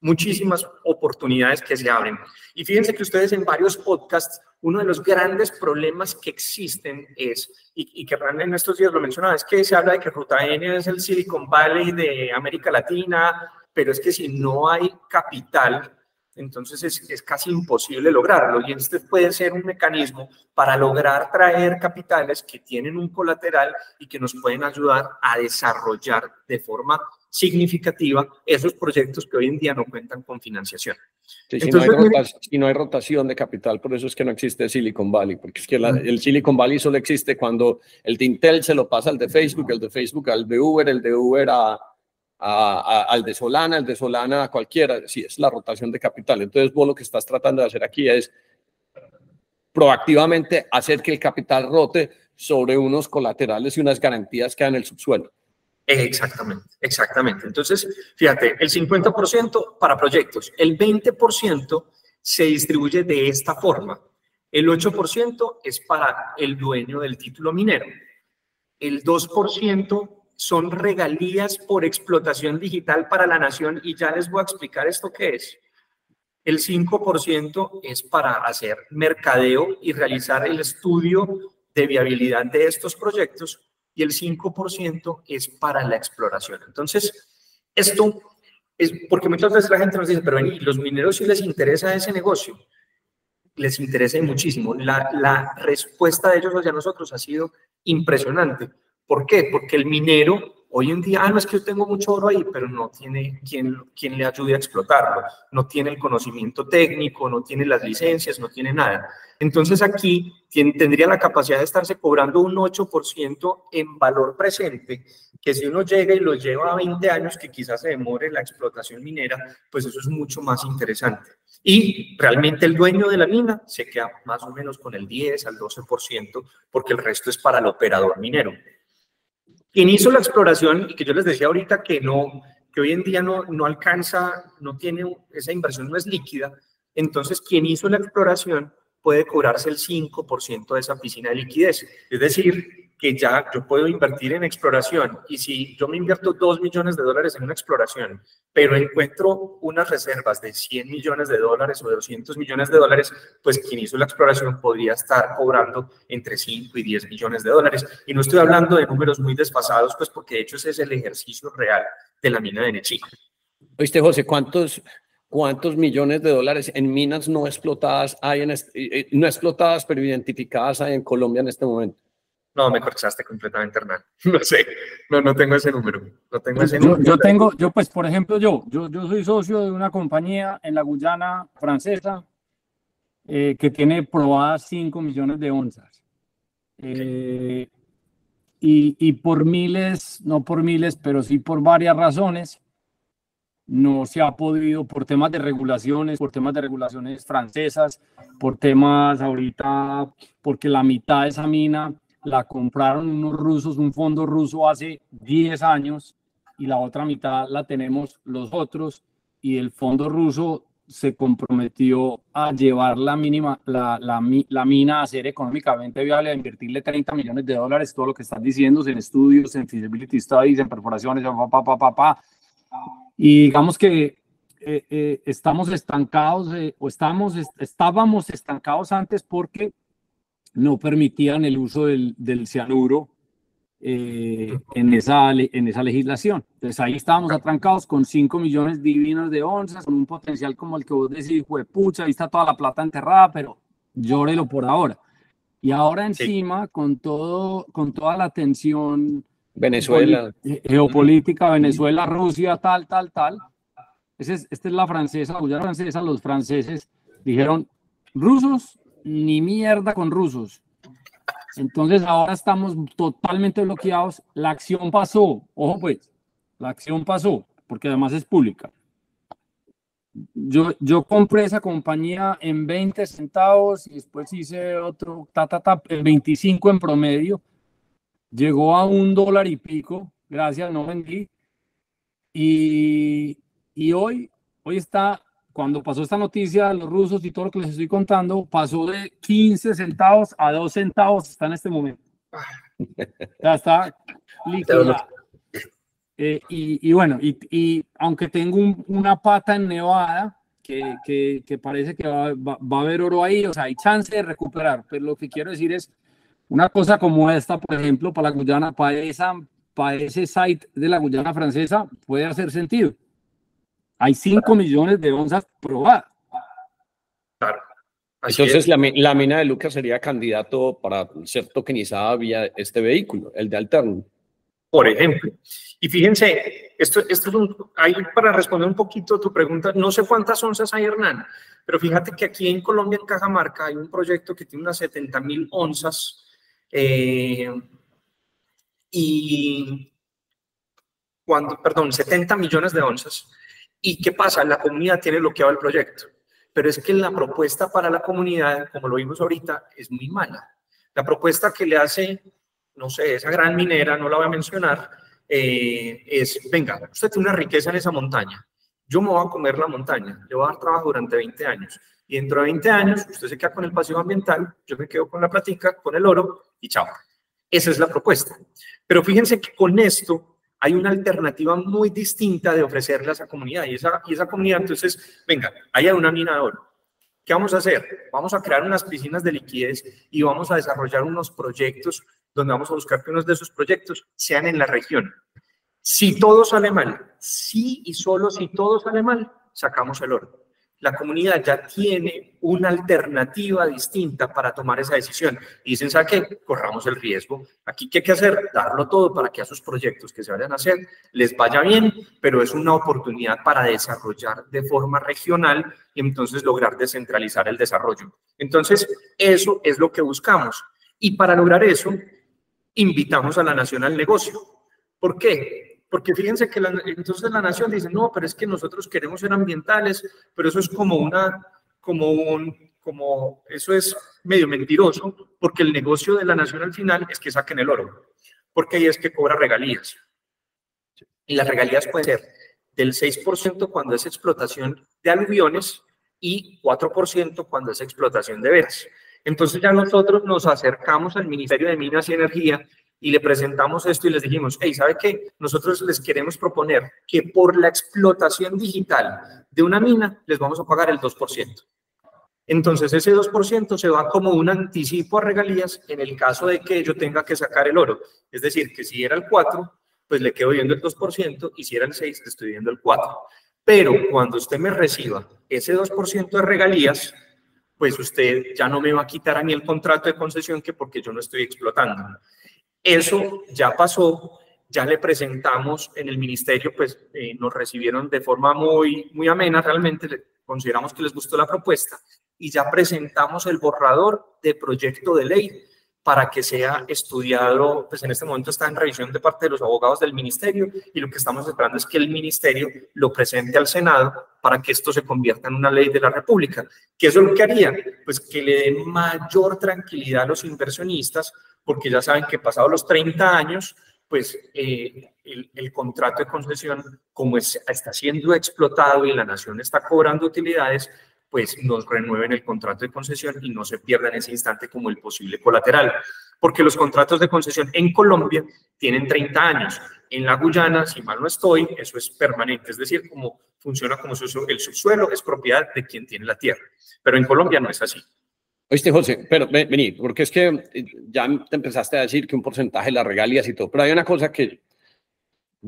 muchísimas oportunidades que se abren. Y fíjense que ustedes en varios podcasts, uno de los grandes problemas que existen es, y, y que en estos días lo mencionaba, es que se habla de que Ruta N es el Silicon Valley de América Latina, pero es que si no hay capital entonces es, es, casi imposible lograrlo y este puede ser un mecanismo para lograr traer capitales que tienen un colateral y que nos pueden ayudar a desarrollar de forma significativa esos proyectos que hoy en día no cuentan con financiación. si, no hay no hay rotación de capital, por eso es que no existe Silicon Valley, porque es que el Silicon Valley solo existe cuando el de Intel se lo pasa al de Facebook, el de Facebook al de Uber, el de Uber a, al de Solana, el de Solana a cualquiera, sí, es la rotación de capital. Entonces, vos lo que estás tratando de hacer aquí es proactivamente hacer que el capital rote sobre unos colaterales y unas garantías que dan en el subsuelo. Exactamente, exactamente. Entonces, fíjate, el 50% para proyectos, el 20% se distribuye de esta forma. El 8% es para el dueño del título minero. El 2% son regalías por explotación digital para la nación y ya les voy a explicar esto qué es. El 5% es para hacer mercadeo y realizar el estudio de viabilidad de estos proyectos y el 5% es para la exploración. Entonces, esto es porque muchas veces la gente nos dice, pero vení, los mineros si les interesa ese negocio, les interesa muchísimo. La, la respuesta de ellos hacia nosotros ha sido impresionante ¿Por qué? Porque el minero hoy en día, ah, no es que yo tengo mucho oro ahí, pero no tiene quien, quien le ayude a explotarlo, no tiene el conocimiento técnico, no tiene las licencias, no tiene nada. Entonces aquí tendría la capacidad de estarse cobrando un 8% en valor presente, que si uno llega y lo lleva a 20 años, que quizás se demore la explotación minera, pues eso es mucho más interesante. Y realmente el dueño de la mina se queda más o menos con el 10 al 12%, porque el resto es para el operador minero. Quien hizo la exploración, y que yo les decía ahorita que no, que hoy en día no, no alcanza, no tiene, esa inversión no es líquida, entonces quien hizo la exploración puede cobrarse el 5% de esa piscina de liquidez. Es decir, que ya yo puedo invertir en exploración y si yo me invierto 2 millones de dólares en una exploración, pero encuentro unas reservas de 100 millones de dólares o de 200 millones de dólares, pues quien hizo la exploración podría estar cobrando entre 5 y 10 millones de dólares. Y no estoy hablando de números muy desfasados, pues porque de hecho ese es el ejercicio real de la mina de Nechí. Oíste, José, ¿cuántos, cuántos millones de dólares en minas no explotadas hay en no explotadas pero identificadas hay en Colombia en este momento? No, me corchaste completamente, Hernán. No sé, no, no tengo ese número. No tengo ese yo, yo, tengo, yo pues, por ejemplo, yo, yo, yo soy socio de una compañía en la Guyana francesa eh, que tiene probadas 5 millones de onzas. Eh, y, y por miles, no por miles, pero sí por varias razones, no se ha podido por temas de regulaciones, por temas de regulaciones francesas, por temas ahorita, porque la mitad de esa mina la compraron unos rusos, un fondo ruso hace 10 años y la otra mitad la tenemos los otros y el fondo ruso se comprometió a llevar la mínima, la, la, la, mina a ser económicamente viable, a invertirle 30 millones de dólares, todo lo que están diciendo en estudios, en feasibility studies, en perforaciones, pa, pa, pa, pa, y digamos que eh, eh, estamos estancados eh, o estamos, estábamos estancados antes porque no permitían el uso del, del cianuro en, esa, en esa legislación. Entonces ahí estábamos atrancados con 5 millones divinos de onzas, con un potencial como el que vos decís, pucha, ahí está toda la plata enterrada, pero llórelo por ahora. Y ahora encima, con, todo, con toda la tensión Venezuela. Geopolítica, Venezuela, Rusia, tal, tal, tal. esta es la francesa, la francesa, los franceses dijeron, rusos, ni mierda con rusos. Entonces ahora estamos totalmente bloqueados. La acción pasó, ojo pues, la acción pasó, porque además es pública. Yo, yo compré esa compañía en 20 centavos y después hice otro, ta, ta, ta, 25 en promedio llegó a un dólar y pico, gracias, no vendí. Y, y hoy, hoy está, cuando pasó esta noticia, los rusos y todo lo que les estoy contando, pasó de 15 centavos a 2 centavos, está en este momento. Ya está líquida. Eh, y, y, bueno, y, y aunque tengo una pata en Nevada, que, que, que parece que va, va, va, a haber oro ahí, o sea, hay chance de recuperar, pero lo que quiero decir es, una cosa como esta, por ejemplo, para la Guyana, para, esa, para ese site de la Guyana francesa, puede hacer sentido. Hay 5 millones de onzas probadas. Claro. Entonces, la, la, mina de Lucas sería candidato para ser tokenizada vía este vehículo, el de Alternum. Por ejemplo. Y fíjense, esto, esto es un, hay para responder un poquito a tu pregunta, no sé cuántas onzas hay, Hernán, pero fíjate que aquí en Colombia, en Cajamarca, hay un proyecto que tiene unas 70 mil onzas eh, y cuando, perdón, 70 millones de onzas. ¿Y qué pasa? La comunidad tiene bloqueado el proyecto, pero es que la propuesta para la comunidad, como lo vimos ahorita, es muy mala. La propuesta que le hace, no sé, esa gran minera, no la voy a mencionar, eh, es, venga, usted tiene una riqueza en esa montaña, yo me voy a comer la montaña, le voy a dar trabajo durante 20 años, y dentro de 20 años usted se queda con el pasivo ambiental, yo me quedo con la platica, con el oro y chao. Esa es la propuesta. Pero fíjense que con esto hay una alternativa muy distinta de ofrecerle a esa comunidad. Y esa, y esa comunidad, entonces, venga, hay una mina de oro. ¿Qué vamos a hacer? Vamos a crear unas piscinas de liquidez y vamos a desarrollar unos proyectos donde vamos a buscar que unos de esos proyectos sean en la región. Si todo sale mal, sí y solo si todo sale mal, sacamos el oro. La comunidad ya tiene una alternativa distinta para tomar esa decisión. Y dicen, ¿sabe qué? Corramos el riesgo. Aquí, ¿qué hay que hacer? Darlo todo para que a sus proyectos que se vayan a hacer les vaya bien, pero es una oportunidad para desarrollar de forma regional y entonces lograr descentralizar el desarrollo. Entonces, eso es lo que buscamos. Y para lograr eso, invitamos a la nación al negocio. ¿Por qué? Porque fíjense que entonces la nación dice, no, pero es que nosotros queremos ser ambientales, pero eso es como una, como un, como, eso es medio mentiroso, porque el negocio de la nación al final es que saquen el oro, porque ahí es que cobra regalías. Y las regalías pueden ser del 6% cuando es explotación de aluviones y 4% cuando es explotación de veras. Entonces ya nosotros nos acercamos al Ministerio de Minas y Energía y le presentamos esto y les dijimos, hey, ¿sabe qué? Nosotros les queremos proponer que por la explotación digital de una mina les vamos a pagar el 2%. Entonces ese 2% se va como un anticipo a regalías en el caso de que yo tenga que sacar el oro. Es decir, que si era el 4, pues le quedo viendo el 2% y si era el 6, le estoy viendo el 4. Pero cuando usted me reciba ese 2% de regalías, pues usted ya no me va a quitar a mí el contrato de concesión que porque yo no estoy explotando. Eso ya pasó, ya le presentamos en el ministerio, pues eh, nos recibieron de forma muy, muy amena, realmente consideramos que les gustó la propuesta y ya presentamos el borrador de proyecto de ley para que sea estudiado, pues en este momento está en revisión de parte de los abogados del ministerio y lo que estamos esperando es que el ministerio lo presente al Senado para que esto se convierta en una ley de la República. ¿Qué es lo que haría? Pues que le dé mayor tranquilidad a los inversionistas porque ya saben que pasados los 30 años, pues eh, el, contrato de concesión, como está siendo explotado y la nación está cobrando utilidades, pues nos renueven el contrato de concesión y no se pierda en ese instante como el posible colateral. Porque los contratos de concesión en Colombia tienen 30 años. En la Guyana, si mal no estoy, eso es permanente, es decir, como funciona como el subsuelo es propiedad de quien tiene la tierra. Pero en Colombia no es así. Oíste, José, pero vení, porque es que eh, ya te empezaste a decir que un porcentaje de las regalías y todo, pero hay una cosa que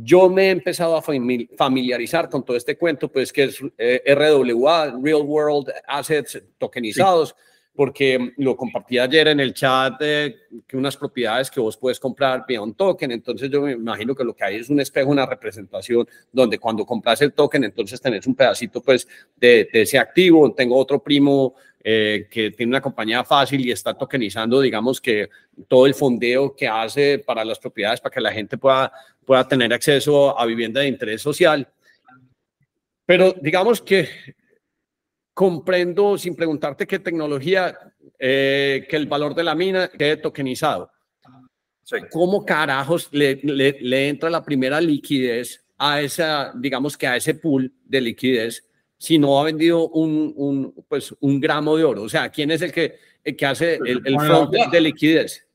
yo me he empezado a familiarizar con todo este cuento, pues que es eh, RWA, Real World Assets tokenizados, porque lo compartí ayer en el chat de que unas propiedades que vos puedes comprar un token, entonces yo me imagino que lo que hay es un espejo, una representación, donde cuando compras el token, entonces tenés un pedacito pues de, de ese activo, tengo otro primo eh, que tiene una compañía fácil y está tokenizando, digamos que todo el fondeo que hace para las propiedades, para que la gente pueda, pueda tener acceso a vivienda de interés social. Pero digamos que comprendo, sin preguntarte qué tecnología, eh, que el valor de la mina quede tokenizado. ¿Cómo carajos le, le, le entra la primera liquidez a esa, digamos que a ese pool de liquidez si no ha vendido un, un, pues, un gramo de oro? O sea, ¿quién es el que, el que hace el, el front de liquidez?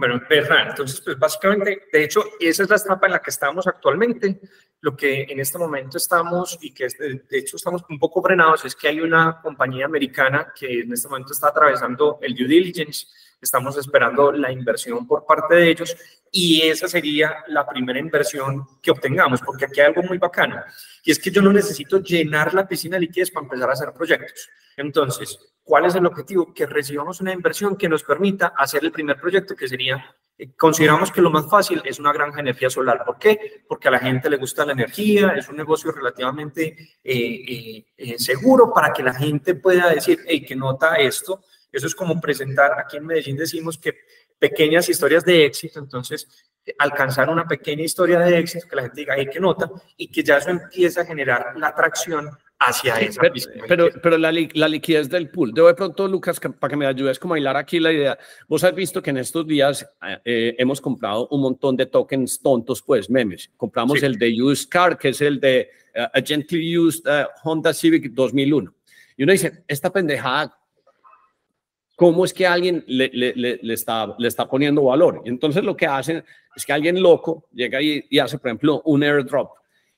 Bueno, entonces, pues básicamente, de hecho, esa es la etapa en la que estamos actualmente. Lo que en este momento estamos y que de hecho estamos un poco frenados es que hay una compañía americana que en este momento está atravesando el due diligence. Estamos esperando la inversión por parte de ellos y esa sería la primera inversión que obtengamos, porque aquí hay algo muy bacano y es que yo no necesito llenar la piscina de liquidez para empezar a hacer proyectos. Entonces, ¿cuál es el objetivo? Que recibamos una inversión que nos permita hacer el primer proyecto, que sería, eh, consideramos que lo más fácil es una granja de energía solar. ¿Por qué? Porque a la gente le gusta la energía, es un negocio relativamente eh, eh, seguro para que la gente pueda decir, hey, que nota esto. Eso es como presentar, aquí en Medellín decimos que pequeñas historias de éxito, entonces alcanzar una pequeña historia de éxito, que la gente diga, hey, que nota, y que ya eso empieza a generar la atracción hacia esa. Pero, pero, la, la, liquidez del pool. Yo de pronto, Lucas, para que me ayudes como a hilar aquí la idea. Vos has visto que en estos días eh, hemos comprado un montón de tokens tontos, pues memes. Compramos el de Used Car, que es el de uh, Gently Used uh, Honda Civic 2001. Y uno dice, esta pendejada, ¿cómo es que alguien le, está, le está poniendo valor? Entonces lo que hacen es que alguien loco llega y, y hace, por ejemplo, un airdrop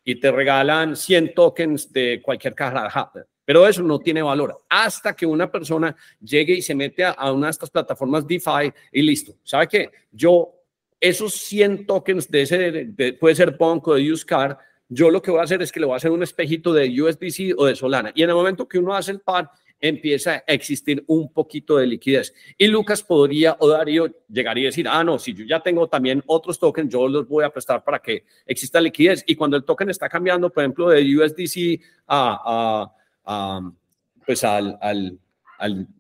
y te regalan 100 tokens de cualquier caja, pero eso no tiene valor hasta que una persona llegue y se mete a, una de estas plataformas DeFi y listo. ¿Sabe qué? Yo, esos 100 tokens de ese, puede ser Punk o de Car, yo lo que voy a hacer es que le voy a hacer un espejito de USDC o de Solana. Y en el momento que uno hace el par, empieza a existir un poquito de liquidez. Y Lucas podría o Darío llegaría a decir, ah, no, si yo ya tengo también otros tokens, yo los voy a prestar para que exista liquidez. Y cuando el token está cambiando, por ejemplo, de USDC a, pues al, al,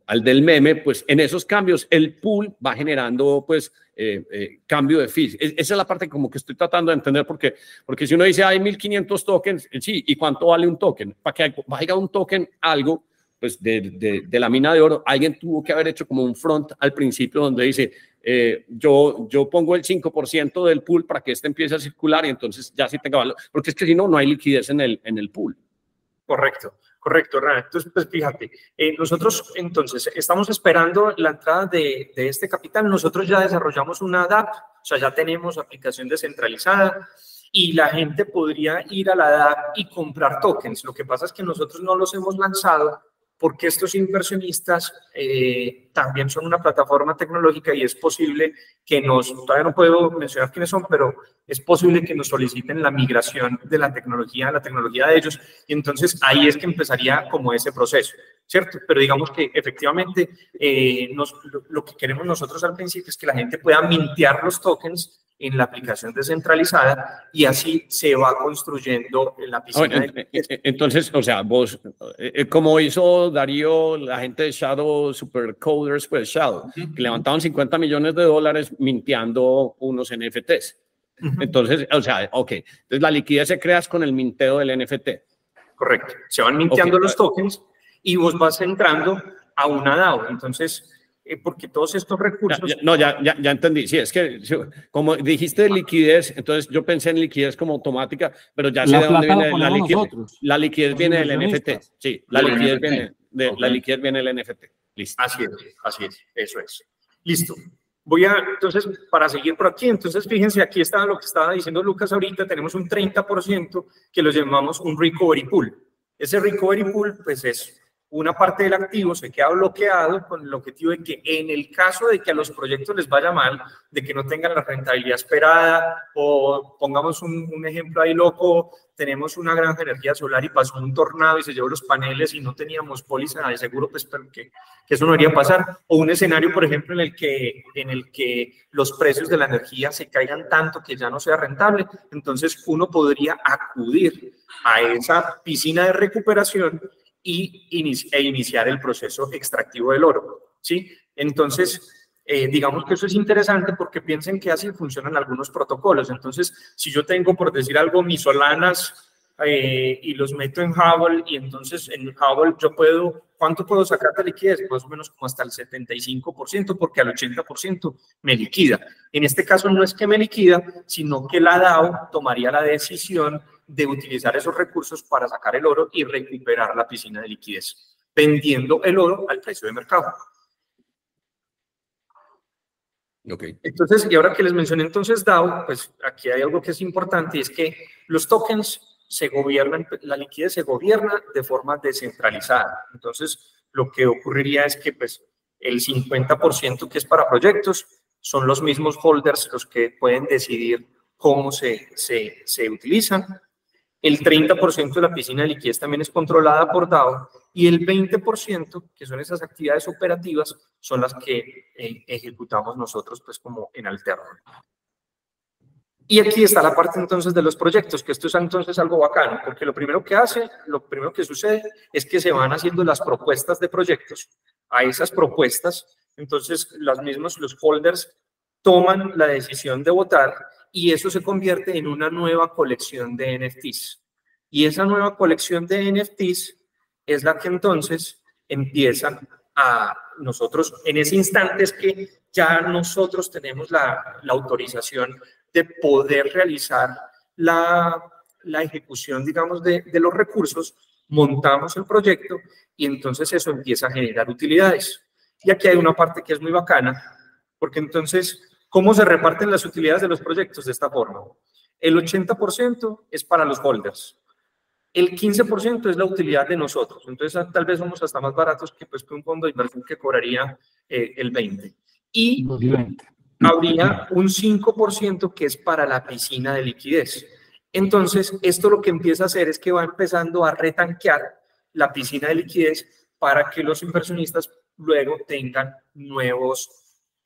al, del meme, pues en esos cambios el pool va generando pues eh, eh, cambio de fees. esa es la parte como que estoy tratando de entender porque, porque si uno dice hay 1500 tokens, sí, ¿y cuánto vale un token? Para que vaya un token algo, pues de, de, la mina de oro, alguien tuvo que haber hecho como un front al principio donde dice, eh, yo, yo pongo el 5% del pool para que este empiece a circular y entonces ya sí tenga valor, porque es que si no, no hay liquidez en el, en el pool. Correcto, correcto, Rana. Entonces, pues fíjate, eh, nosotros entonces estamos esperando la entrada de, de este capital. Nosotros ya desarrollamos una DAP, o sea, ya tenemos aplicación descentralizada y la gente podría ir a la DAP y comprar tokens. Lo que pasa es que nosotros no los hemos lanzado porque estos inversionistas eh, también son una plataforma tecnológica y es posible que nos, todavía no puedo mencionar quiénes son, pero es posible que nos soliciten la migración de la tecnología la tecnología de ellos y entonces ahí es que empezaría como ese proceso, ¿cierto? Pero digamos que efectivamente eh, nos, lo, que queremos nosotros al principio es que la gente pueda mintear los tokens en la aplicación descentralizada y así se va construyendo la piscina. entonces, o sea, vos, eh, como hizo Darío, la gente de Shadow Supercoders, pues Shadow, que levantaban 50 millones de dólares minteando unos NFTs. Entonces, o sea, ok, entonces la liquidez se creas con el minteo del NFT. Correcto, se van minteando los tokens y vos vas entrando a una DAO. Entonces, eh, porque todos estos recursos... no, ya, ya, ya, entendí. Sí, es que como dijiste liquidez, entonces yo pensé en liquidez como automática, pero ya sé de dónde viene la liquidez. La liquidez viene del NFT. Sí, la liquidez viene, de, la liquidez viene del NFT. Listo. Así es, así es, eso es. Listo. Voy a, entonces, para seguir por aquí, entonces fíjense, aquí está lo que estaba diciendo Lucas ahorita, tenemos un 30% que lo llamamos un recovery pool. Ese recovery pool, pues es una parte del activo se queda bloqueado con el objetivo de que en el caso de que a los proyectos les vaya mal, de que no tengan la rentabilidad esperada, o pongamos un, ejemplo ahí loco, tenemos una gran energía solar y pasó un tornado y se llevó los paneles y no teníamos póliza de seguro, pues que, que eso no debería pasar, o un escenario, por ejemplo, en el, que, en el que los precios de la energía se caigan tanto que ya no sea rentable, entonces uno podría acudir a esa piscina de recuperación y e iniciar el proceso extractivo del oro. ¿sí? Entonces, eh, digamos que eso es interesante porque piensen que así funcionan algunos protocolos. Entonces, si yo tengo, por decir algo, mis solanas eh, y los meto en Hubble y entonces en Hubble yo puedo, ¿cuánto puedo sacar de liquidez? Más o menos como hasta el 75% porque al 80% me liquida. En este caso no es que me liquida, sino que la DAO tomaría la decisión de utilizar esos recursos para sacar el oro y recuperar la piscina de liquidez, vendiendo el oro al precio de mercado. Okay. Entonces, y ahora que les mencioné entonces DAO, pues aquí hay algo que es importante y es que los tokens se gobiernan, la liquidez se gobierna de forma descentralizada. Entonces, lo que ocurriría es que pues el 50% que es para proyectos son los mismos holders los que pueden decidir cómo se, se, se utilizan el 30% de la piscina de liquidez también es controlada por DAO y el 20%, que son esas actividades operativas, son las que eh, ejecutamos nosotros pues como en Alterno. Y aquí está la parte entonces de los proyectos, que esto es entonces algo bacano, porque lo primero que hace, lo primero que sucede es que se van haciendo las propuestas de proyectos. A esas propuestas, entonces los mismos, los holders toman la decisión de votar y eso se convierte en una nueva colección de NFTs. Y esa nueva colección de NFTs es la que entonces empiezan a nosotros, en ese instante es que ya nosotros tenemos la, autorización de poder realizar la, la ejecución, digamos, de, de los recursos, montamos el proyecto y entonces eso empieza a generar utilidades. Y aquí hay una parte que es muy bacana, porque entonces ¿Cómo se reparten las utilidades de los proyectos? De esta forma. El 80% es para los holders. El 15% es la utilidad de nosotros. Entonces, tal vez somos hasta más baratos que, pues, un fondo de inversión que cobraría eh, el 20%. Y habría un 5% que es para la piscina de liquidez. Entonces, esto lo que empieza a hacer es que va empezando a retanquear la piscina de liquidez para que los inversionistas luego tengan nuevos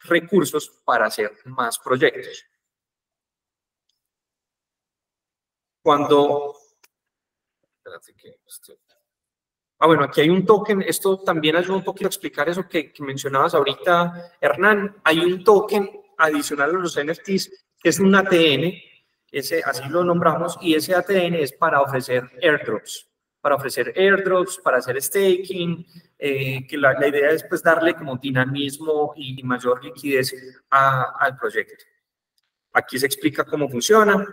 recursos para hacer más proyectos. Cuando... Ah, bueno, aquí hay un token, esto también ayuda un poquito a explicar eso que, que mencionabas ahorita, Hernán. Hay un token adicional a los NFTs que es un ATN, ese, así lo nombramos, y ese ATN es para ofrecer airdrops, para ofrecer airdrops, para hacer staking, eh, que la, idea es pues darle como dinamismo y mayor liquidez al proyecto. Aquí se explica cómo funciona.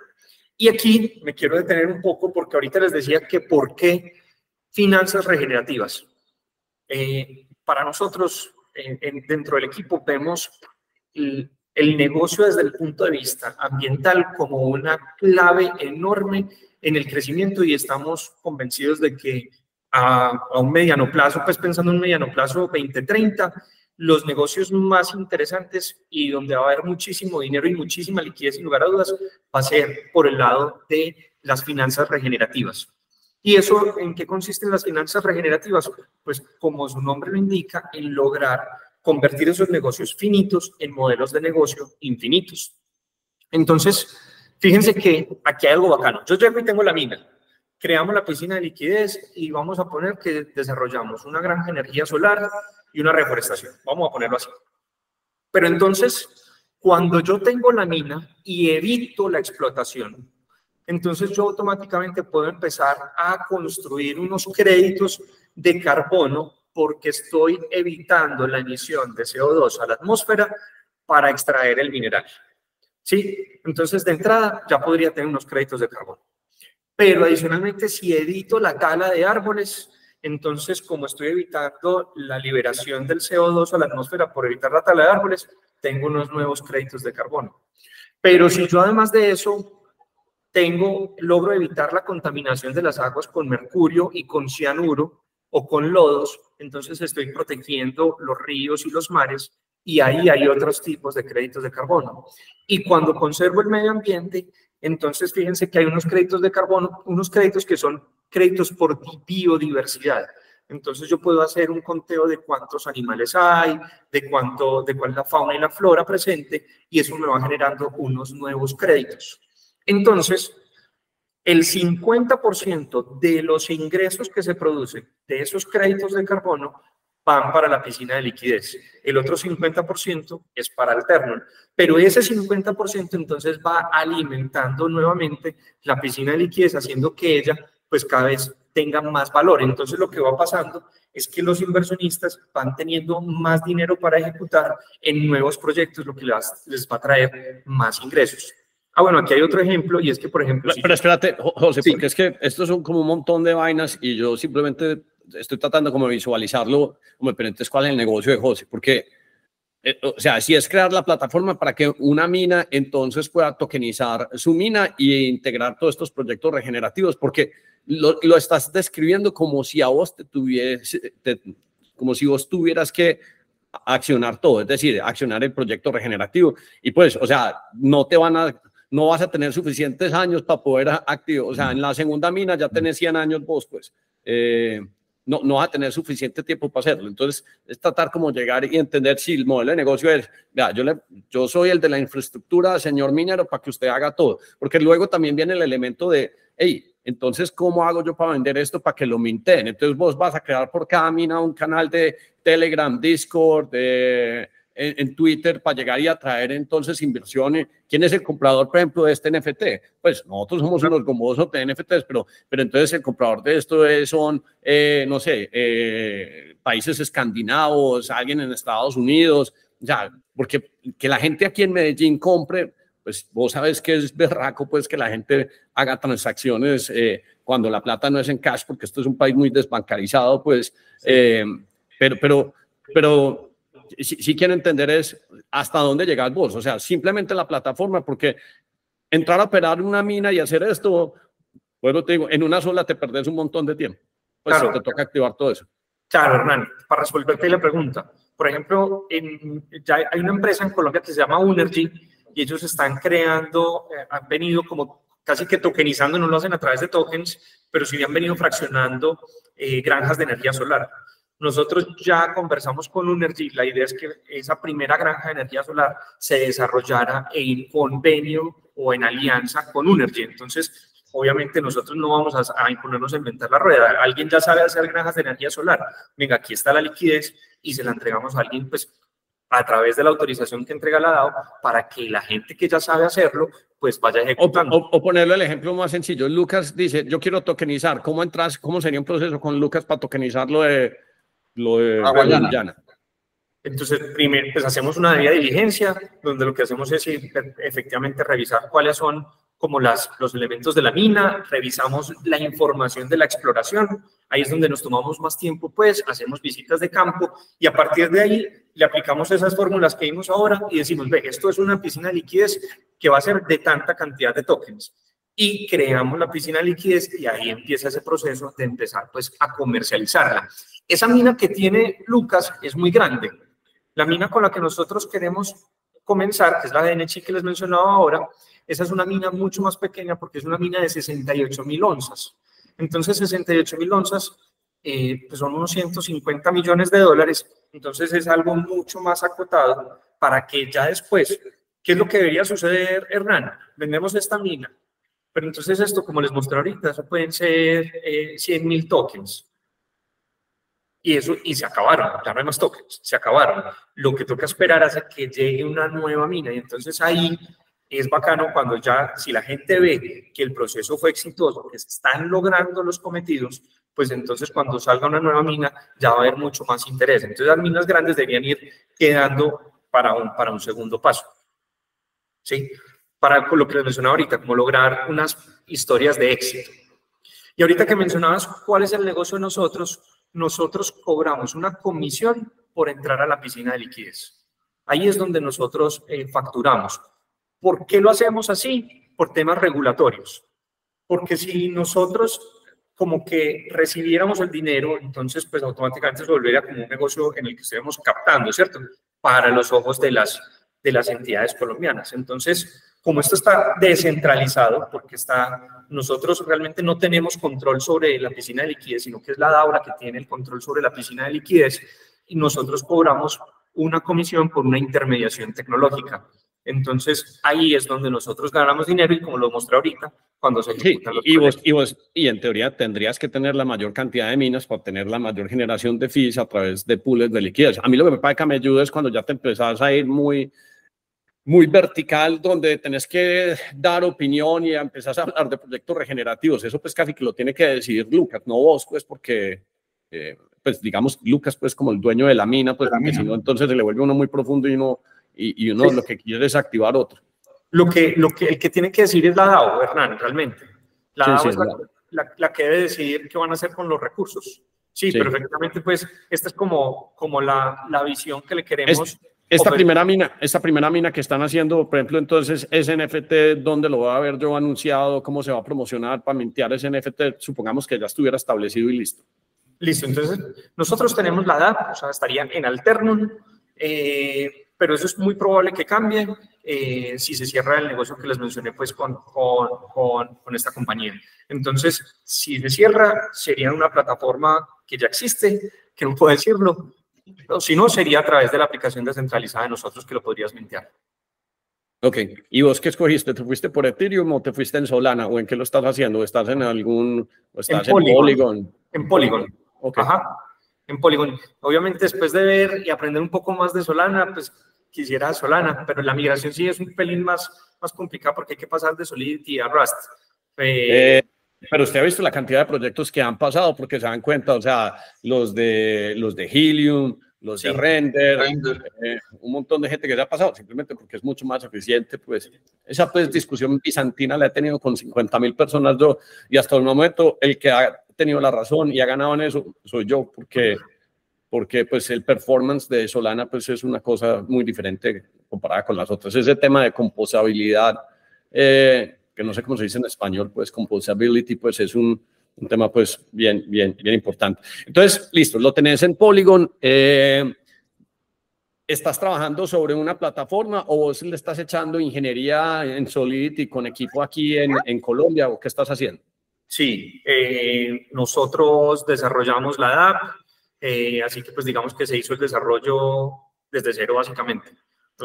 Y aquí me quiero detener un poco porque ahorita les decía que por qué finanzas regenerativas. Eh, para nosotros, dentro del equipo, vemos el, el negocio desde el punto de vista ambiental como una clave enorme en el crecimiento y estamos convencidos de que a, un mediano plazo, pues pensando en un mediano plazo 2030, los negocios más interesantes y donde va a haber muchísimo dinero y muchísima liquidez, sin lugar a dudas, va a ser por el lado de las finanzas regenerativas. ¿Y eso en qué consisten las finanzas regenerativas? Pues como su nombre lo indica, en lograr convertir esos negocios finitos en modelos de negocio infinitos. Entonces, fíjense que aquí hay algo bacano. Yo llego y tengo la mina, creamos la piscina de liquidez y vamos a poner que desarrollamos una granja de energía solar y una reforestación. Vamos a ponerlo así. Pero entonces, cuando yo tengo la mina y evito la explotación, entonces yo automáticamente puedo empezar a construir unos créditos de carbono porque estoy evitando la emisión de CO2 a la atmósfera para extraer el mineral. ¿Sí? Entonces, de entrada, ya podría tener unos créditos de carbono. Pero adicionalmente, si evito la tala de árboles, entonces, como estoy evitando la liberación del CO2 a la atmósfera por evitar la tala de árboles, tengo unos nuevos créditos de carbono. Pero si yo además de eso tengo, logro evitar la contaminación de las aguas con mercurio y con cianuro o con lodos, entonces estoy protegiendo los ríos y los mares y ahí hay otros tipos de créditos de carbono. Y cuando conservo el medio ambiente, entonces fíjense que hay unos créditos de carbono, unos créditos que son créditos por biodiversidad. Entonces yo puedo hacer un conteo de cuántos animales hay, de cuánto, de cuál es la fauna y la flora presente, y eso me va generando unos nuevos créditos. Entonces, el 50% de los ingresos que se producen de esos créditos de carbono van para la piscina de liquidez. El otro 50% es para el terminal. Pero ese 50% entonces va alimentando nuevamente la piscina de liquidez, haciendo que ella pues cada vez tenga más valor. Entonces lo que va pasando es que los inversionistas van teniendo más dinero para ejecutar en nuevos proyectos, lo que les va a traer más ingresos. Ah, bueno, aquí hay otro ejemplo y es que, por ejemplo... Pero, espérate, José, porque es que estos son como un montón de vainas y yo simplemente estoy tratando como de visualizarlo, como pero entonces cuál es el negocio de José, porque, eh, o sea, si es crear la plataforma para que una mina entonces pueda tokenizar su mina e integrar todos estos proyectos regenerativos, porque lo, lo estás describiendo como si a vos te tuviese, como si vos tuvieras que accionar todo, es decir, accionar el proyecto regenerativo. Y pues, o sea, no te van a no vas a tener suficientes años para poder activar. O sea, en la segunda mina ya tenés 100 años vos, pues. Eh, no, no vas a tener suficiente tiempo para hacerlo. Entonces, es tratar como llegar y entender si el modelo de negocio es, vea, yo, le, yo soy el de la infraestructura, señor minero, para que usted haga todo. Porque luego también viene el elemento de, hey, entonces, ¿cómo hago yo para vender esto para que lo minten? Entonces, vos vas a crear por cada mina un canal de Telegram, Discord, de en, Twitter para llegar y atraer entonces inversiones. ¿Quién es el comprador, por ejemplo, de este NFT? Pues nosotros somos unos gomosos de NFTs, pero, pero entonces el comprador de esto son, eh, no sé, eh, países escandinavos, alguien en Estados Unidos, ya, porque que la gente aquí en Medellín compre, pues vos sabes que es berraco, pues que la gente haga transacciones eh, cuando la plata no es en cash, porque esto es un país muy desbancarizado, pues, pero, pero, pero si, quiero entender es hasta dónde llegas vos, o sea, simplemente la plataforma, porque entrar a operar una mina y hacer esto, bueno, te digo, en una sola te perdés un montón de tiempo. Pues te toca activar todo eso. Claro, Hernán, para resolverte la pregunta. Por ejemplo, en, ya hay una empresa en Colombia que se llama Unergy y ellos están creando, eh, han venido como casi que tokenizando, no lo hacen a través de tokens, pero sí han venido fraccionando eh, granjas de energía solar. Nosotros ya conversamos con Unergy, la idea es que esa primera granja de energía solar se desarrollara en convenio o en alianza con Unergy. Entonces, obviamente nosotros no vamos a, a, imponernos a inventar la rueda. Alguien ya sabe hacer granjas de energía solar. Venga, aquí está la liquidez y se la entregamos a alguien, pues a través de la autorización que entrega la DAO para que la gente que ya sabe hacerlo pues vaya ejecutando. O, o, ponerlo el ejemplo más sencillo. Lucas dice, yo quiero tokenizar. ¿Cómo entras? ¿Cómo sería un proceso con Lucas para tokenizar lo de, lo de Guayana? Entonces, primero, pues hacemos una debida diligencia, donde lo que hacemos es efectivamente revisar cuáles son como las, los elementos de la mina, revisamos la información de la exploración, ahí es donde nos tomamos más tiempo, pues hacemos visitas de campo y a partir de ahí le aplicamos esas fórmulas que vimos ahora y decimos, ve, esto es una piscina de liquidez que va a ser de tanta cantidad de tokens. Y creamos la piscina de liquidez y ahí empieza ese proceso de empezar pues a comercializarla. Esa mina que tiene Lucas es muy grande. La mina con la que nosotros queremos comenzar, que es la de NHI que les mencionaba ahora, esa es una mina mucho más pequeña porque es una mina de 68 mil onzas. Entonces, 68 mil onzas eh, pues son unos 150 millones de dólares. Entonces, es algo mucho más acotado para que ya después, ¿qué es lo que debería suceder, Hernán? Vendemos esta mina. Pero entonces esto, como les mostré ahorita, eso pueden ser eh, 100 mil tokens. Y eso, y se acabaron, ya no hay más tokens, se acabaron. Lo que toca esperar es que llegue una nueva mina y entonces ahí es bacano cuando ya, si la gente ve que el proceso fue exitoso, que se están logrando los cometidos, pues entonces cuando salga una nueva mina ya va a haber mucho más interés. Entonces las minas grandes deberían ir quedando para un, para un segundo paso. ¿Sí? Para lo que les mencionaba ahorita, como lograr unas historias de éxito. Y ahorita que mencionabas cuál es el negocio de nosotros, nosotros cobramos una comisión por entrar a la piscina de liquidez. Ahí es donde nosotros eh, facturamos. ¿Por qué lo hacemos así? Por temas regulatorios. Porque si nosotros como que recibiéramos el dinero, entonces pues automáticamente se volvería como un negocio en el que estemos captando, ¿cierto? Para los ojos de las, de las entidades colombianas. Entonces, como esto está descentralizado, porque está, nosotros realmente no tenemos control sobre la piscina de liquidez, sino que es la DAURA que tiene el control sobre la piscina de liquidez, y nosotros cobramos una comisión por una intermediación tecnológica. Entonces, ahí es donde nosotros ganamos dinero y como lo mostré ahorita, cuando se ejecutan los y vos, y vos, y en teoría tendrías que tener la mayor cantidad de minas para tener la mayor generación de fees a través de pools de liquidez. A mí lo que me parece que me ayuda es cuando ya te empezás a ir muy, muy vertical, donde tenés que dar opinión y empezás a hablar de proyectos regenerativos. Eso pues casi que lo tiene que decidir Lucas, no vos, pues porque... Eh, pues digamos, Lucas pues como el dueño de la mina, pues la si no, entonces se le vuelve uno muy profundo y no y, uno lo que quiere es activar otro. Lo que, lo que el que tiene que decir es la DAO, Hernán, realmente. La DAO es la, la, que debe decidir qué van a hacer con los recursos. Sí, pero efectivamente, pues, esta es como, como la, la visión que le queremos. Esta primera mina, esta primera mina que están haciendo, por ejemplo, entonces, ese NFT, ¿dónde lo va a ver yo anunciado? ¿Cómo se va a promocionar para mintear ese NFT? Supongamos que ya estuviera establecido y listo. Listo, entonces, nosotros tenemos la DAO, o sea, estaría en Alternum, eh, pero eso es muy probable que cambie eh, si se cierra el negocio que les mencioné pues con, con, con, esta compañía. Entonces, si se cierra, sería una plataforma que ya existe, que no puedo decirlo, o si no, sería a través de la aplicación descentralizada de nosotros que lo podrías mintear. Ok, ¿y vos qué escogiste? ¿Te fuiste por Ethereum o te fuiste en Solana? ¿O en qué lo estás haciendo? ¿Estás en algún, o estás en Polygon? En Polygon. Okay. Ajá, en Polygon. Obviamente, después de ver y aprender un poco más de Solana, pues quisiera Solana, pero la migración sí es un pelín más, más complicada porque hay que pasar de Solidity a Rust. Eh, eh, pero usted ha visto la cantidad de proyectos que han pasado porque se dan cuenta, o sea, los de, los de Helium, los de Render, eh, un montón de gente que se ha pasado, simplemente porque es mucho más eficiente, pues. Esa pues discusión bizantina la he tenido con 50 mil personas yo y hasta el momento el que ha tenido la razón y ha ganado en eso soy yo, porque porque pues el performance de Solana pues es una cosa muy diferente comparada con las otras. Ese tema de composabilidad, eh, que no sé cómo se dice en español, pues composability, pues es un, un, tema pues bien, bien, bien importante. Entonces, listo, lo tenés en Polygon. Eh, ¿estás trabajando sobre una plataforma o vos le estás echando ingeniería en Solidity con equipo aquí en, en Colombia o qué estás haciendo? Sí, eh, nosotros desarrollamos la app, eh, así que pues digamos que se hizo el desarrollo desde cero básicamente.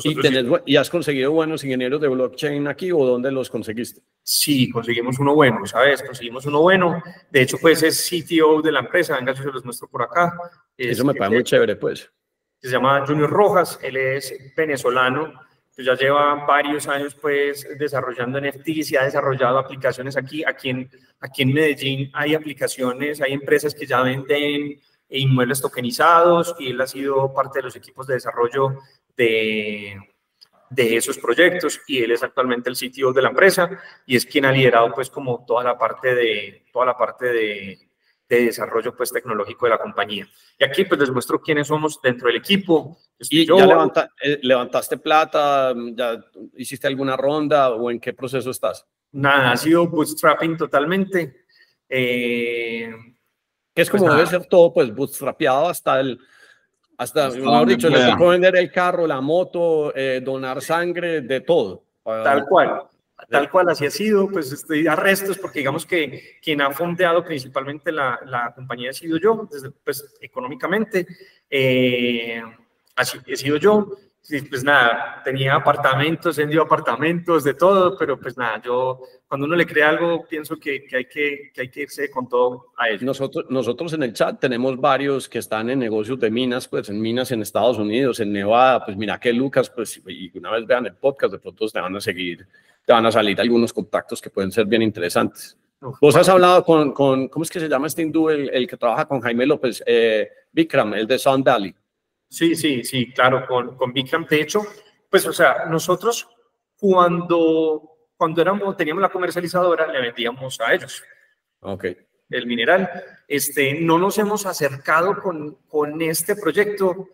¿Y, ¿Y, has conseguido buenos ingenieros de blockchain aquí o dónde los conseguiste? Sí, conseguimos uno bueno, ¿sabes? Conseguimos uno bueno. De hecho, pues es CTO de la empresa, venga, yo se los muestro por acá. Eso me parece muy chévere, pues. Se llama Junior Rojas, él es venezolano, pues ya lleva varios años pues desarrollando NFTs y ha desarrollado aplicaciones aquí. Aquí en, aquí en Medellín hay aplicaciones, hay empresas que ya venden inmuebles tokenizados y él ha sido parte de los equipos de desarrollo de, de esos proyectos y él es actualmente el sitio de la empresa y es quien ha liderado pues como toda la parte de toda la parte de, de desarrollo pues tecnológico de la compañía. Y aquí pues les muestro quiénes somos dentro del equipo. ¿Y ya eh, levantaste plata? ¿Ya hiciste alguna ronda o en qué proceso estás? Nada, ha sido bootstrapping totalmente. Eh, es como pues debe ser todo pues bootstrapeado hasta el hasta, mejor dicho, vender el carro, la moto, eh, donar sangre, de todo. Tal cual, tal cual así ha sido, pues estoy a restos porque digamos que quien ha fondeado principalmente la, la compañía ha sido yo, desde, pues económicamente, eh, así he sido yo, pues nada, tenía apartamentos, vendió apartamentos, de todo, pero pues nada, yo cuando uno le crea algo, pienso que, que, hay, que, que hay que irse con todo a ello. Nosotros, nosotros en el chat tenemos varios que están en negocios de minas, pues en minas en Estados Unidos, en Nevada, pues mira que Lucas, pues y una vez vean el podcast, de pronto te van a seguir, te van a salir algunos contactos que pueden ser bien interesantes. Vos has hablado con, con, ¿cómo es que se llama este hindú, el, el que trabaja con Jaime López? Eh, Vikram, el de Sun Valley. Sí, sí, sí, claro, con, con Bikram. De hecho, pues, o sea, nosotros cuando, cuando éramos, teníamos la comercializadora, le vendíamos a ellos. Ok. El mineral. Este, no nos hemos acercado con, con este proyecto.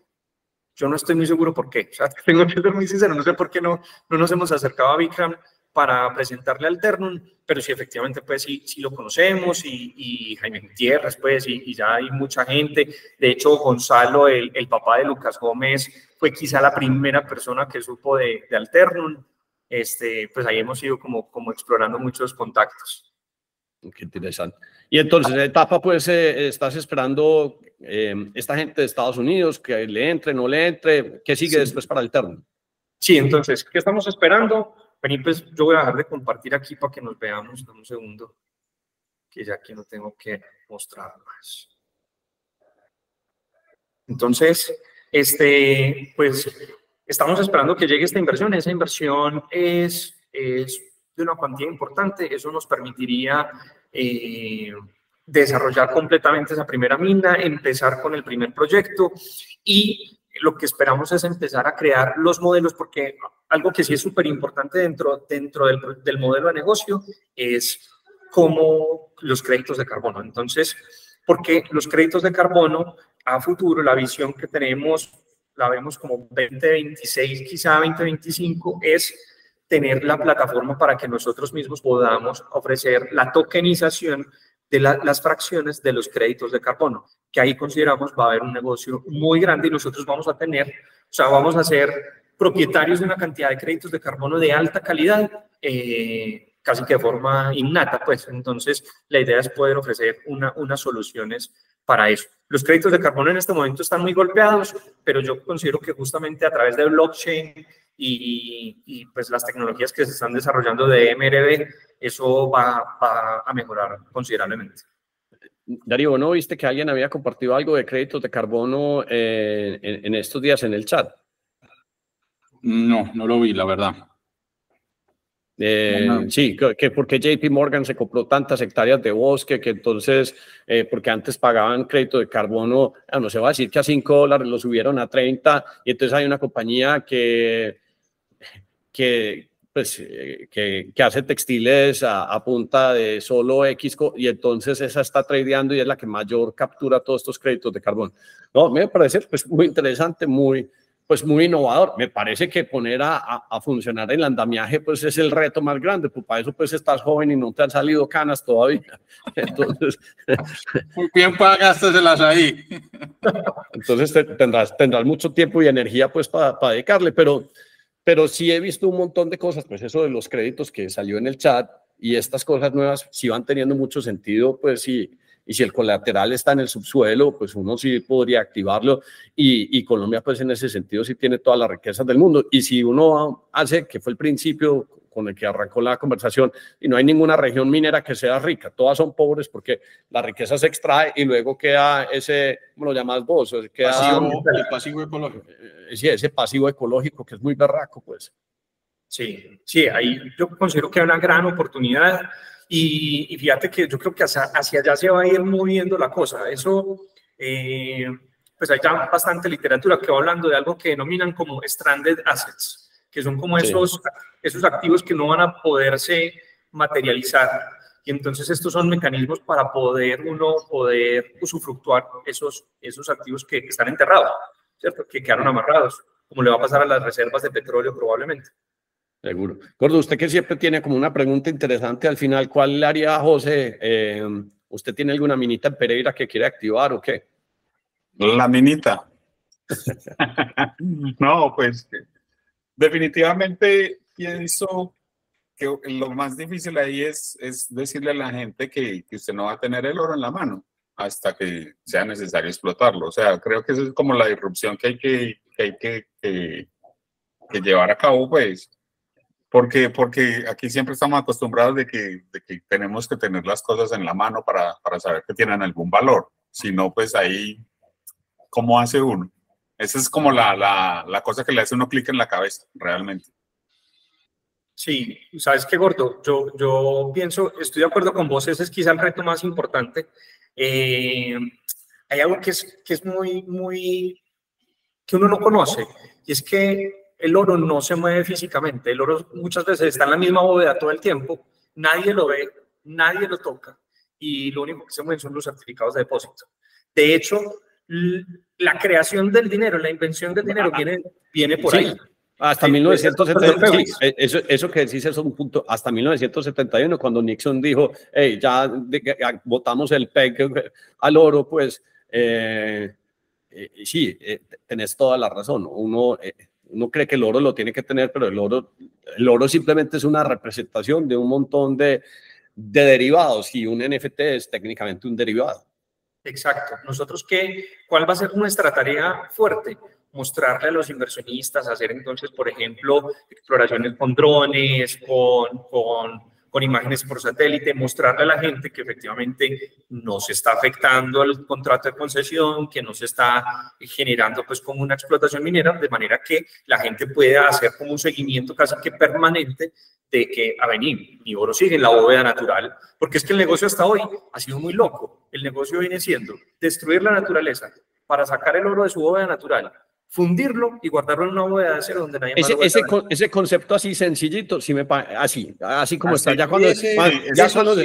Yo no estoy muy seguro por qué. O sea, tengo que ser muy sincero, no sé por qué no, no nos hemos acercado a Bikram para presentarle Alternum, pero sí, efectivamente, pues sí, sí lo conocemos y, y Jaime Gutiérrez, pues, y, y, ya hay mucha gente. De hecho, Gonzalo, el, el, papá de Lucas Gómez, fue quizá la primera persona que supo de, de Alternum. Este, pues ahí hemos ido como, como explorando muchos contactos. Qué interesante. Y entonces, etapa, pues, eh, estás esperando eh, esta gente de Estados Unidos que le entre, no le entre. ¿Qué sigue sí. después para Alternum? Sí, entonces, ¿qué estamos esperando? Vení, pues yo voy a dejar de compartir aquí para que nos veamos. Un segundo, que ya aquí no tengo que mostrar más. Entonces, este, pues estamos esperando que llegue esta inversión. Esa inversión es, es de una cuantía importante. Eso nos permitiría eh, desarrollar completamente esa primera mina, empezar con el primer proyecto y lo que esperamos es empezar a crear los modelos porque algo que sí es súper importante dentro, dentro del, del, modelo de negocio es como los créditos de carbono. Entonces, porque los créditos de carbono a futuro, la visión que tenemos, la vemos como 2026, quizá 2025, es tener la plataforma para que nosotros mismos podamos ofrecer la tokenización de la, las fracciones de los créditos de carbono, que ahí consideramos va a haber un negocio muy grande y nosotros vamos a tener, o sea, vamos a ser propietarios de una cantidad de créditos de carbono de alta calidad, eh, casi que de forma innata, pues. Entonces, la idea es poder ofrecer una, unas soluciones para eso. Los créditos de carbono en este momento están muy golpeados, pero yo considero que justamente a través de blockchain y, y pues las tecnologías que se están desarrollando de MRB, eso va, va a mejorar considerablemente. Darío, ¿no viste que alguien había compartido algo de créditos de carbono eh, en, en estos días en el chat? No, no lo vi, la verdad. Eh, no. Sí, que porque JP Morgan se compró tantas hectáreas de bosque que entonces, eh, porque antes pagaban crédito de carbono, ah, no se va a decir que a 5 dólares lo subieron a 30 y entonces hay una compañía que, que, pues, eh, que, que, hace textiles a, a, punta de solo X y entonces esa está tradeando y es la que mayor captura todos estos créditos de carbono. No, me parece pues, muy interesante, muy pues muy innovador. Me parece que poner a, a, a, funcionar el andamiaje pues es el reto más grande, pues para eso pues estás joven y no te han salido canas todavía. Entonces... Muy bien pagasteselas ahí. Entonces tendrás, tendrás mucho tiempo y energía pues para, para dedicarle, pero, pero sí he visto un montón de cosas, pues eso de los créditos que salió en el chat y estas cosas nuevas sí van teniendo mucho sentido, pues sí. Y si el colateral está en el subsuelo, pues uno sí podría activarlo. Y, y, Colombia, pues en ese sentido, sí tiene todas las riquezas del mundo. Y si uno hace, que fue el principio con el que arrancó la conversación, y no hay ninguna región minera que sea rica, todas son pobres porque la riqueza se extrae y luego queda ese, ¿cómo lo llamas vos? Queda, pasivo, el pasivo ecológico. Eh, sí, ese pasivo ecológico que es muy berraco, pues. Sí, sí, ahí yo considero que hay una gran oportunidad y, fíjate que yo creo que hacia, allá se va a ir moviendo la cosa. Eso, eh, pues hay ya bastante literatura que va hablando de algo que denominan como stranded assets, que son como esos, esos activos que no van a poderse materializar. Y entonces estos son mecanismos para poder uno poder usufructuar esos, esos activos que están enterrados, ¿cierto? Que quedaron amarrados, como le va a pasar a las reservas de petróleo probablemente. Seguro. Gordo, usted que siempre tiene como una pregunta interesante al final, ¿cuál le haría a José? Eh, ¿Usted tiene alguna minita en Pereira que quiere activar o qué? La minita. no, pues definitivamente pienso que lo más difícil ahí es, es decirle a la gente que, que, usted no va a tener el oro en la mano hasta que sea necesario explotarlo. O sea, creo que esa es como la disrupción que hay que, hay que, que llevar a cabo, pues porque, porque aquí siempre estamos acostumbrados de que, de que tenemos que tener las cosas en la mano para, para saber que tienen algún valor. Si no, pues ahí, ¿cómo hace uno? Esa es como la, la, la cosa que le hace uno clic en la cabeza, realmente. Sí, sabes qué, Gordo, yo, yo pienso, estoy de acuerdo con vos, ese es quizá el reto más importante. Eh, hay algo que es, que es muy, muy, que uno no conoce, y es que el oro no se mueve físicamente, el oro muchas veces está en la misma bóveda todo el tiempo, nadie lo ve, nadie lo toca y lo único que se mueve son los certificados de depósito. De hecho, la creación del dinero, la invención del dinero viene, viene por ahí. Hasta 1971, eh, eso, eso que decís es un punto, hasta 1971, cuando Nixon dijo, hey, ya, votamos el PEG al oro, pues eh, eh, sí, tenés toda la razón. Uno, uno cree que el oro lo tiene que tener, pero el oro, el oro simplemente es una representación de un montón de, de derivados y un NFT es técnicamente un derivado. Exacto. Nosotros, qué, ¿cuál va a ser nuestra tarea fuerte? Mostrarle a los inversionistas, hacer entonces, por ejemplo, exploraciones con drones, con, con con imágenes por satélite, mostrarle a la gente que efectivamente no se está afectando el contrato de concesión, que no se está generando pues como una explotación minera, de manera que la gente pueda hacer como un seguimiento casi que permanente de que, a venir, mi oro sigue en la bóveda natural, porque es que el negocio hasta hoy ha sido muy loco. El negocio viene siendo destruir la naturaleza para sacar el oro de su bóveda natural, fundirlo y guardarlo en una bóveda de acero donde nadie ese, ese, ese, concepto así sencillito, sí me así, así como está. Ya cuando, ya, cuando,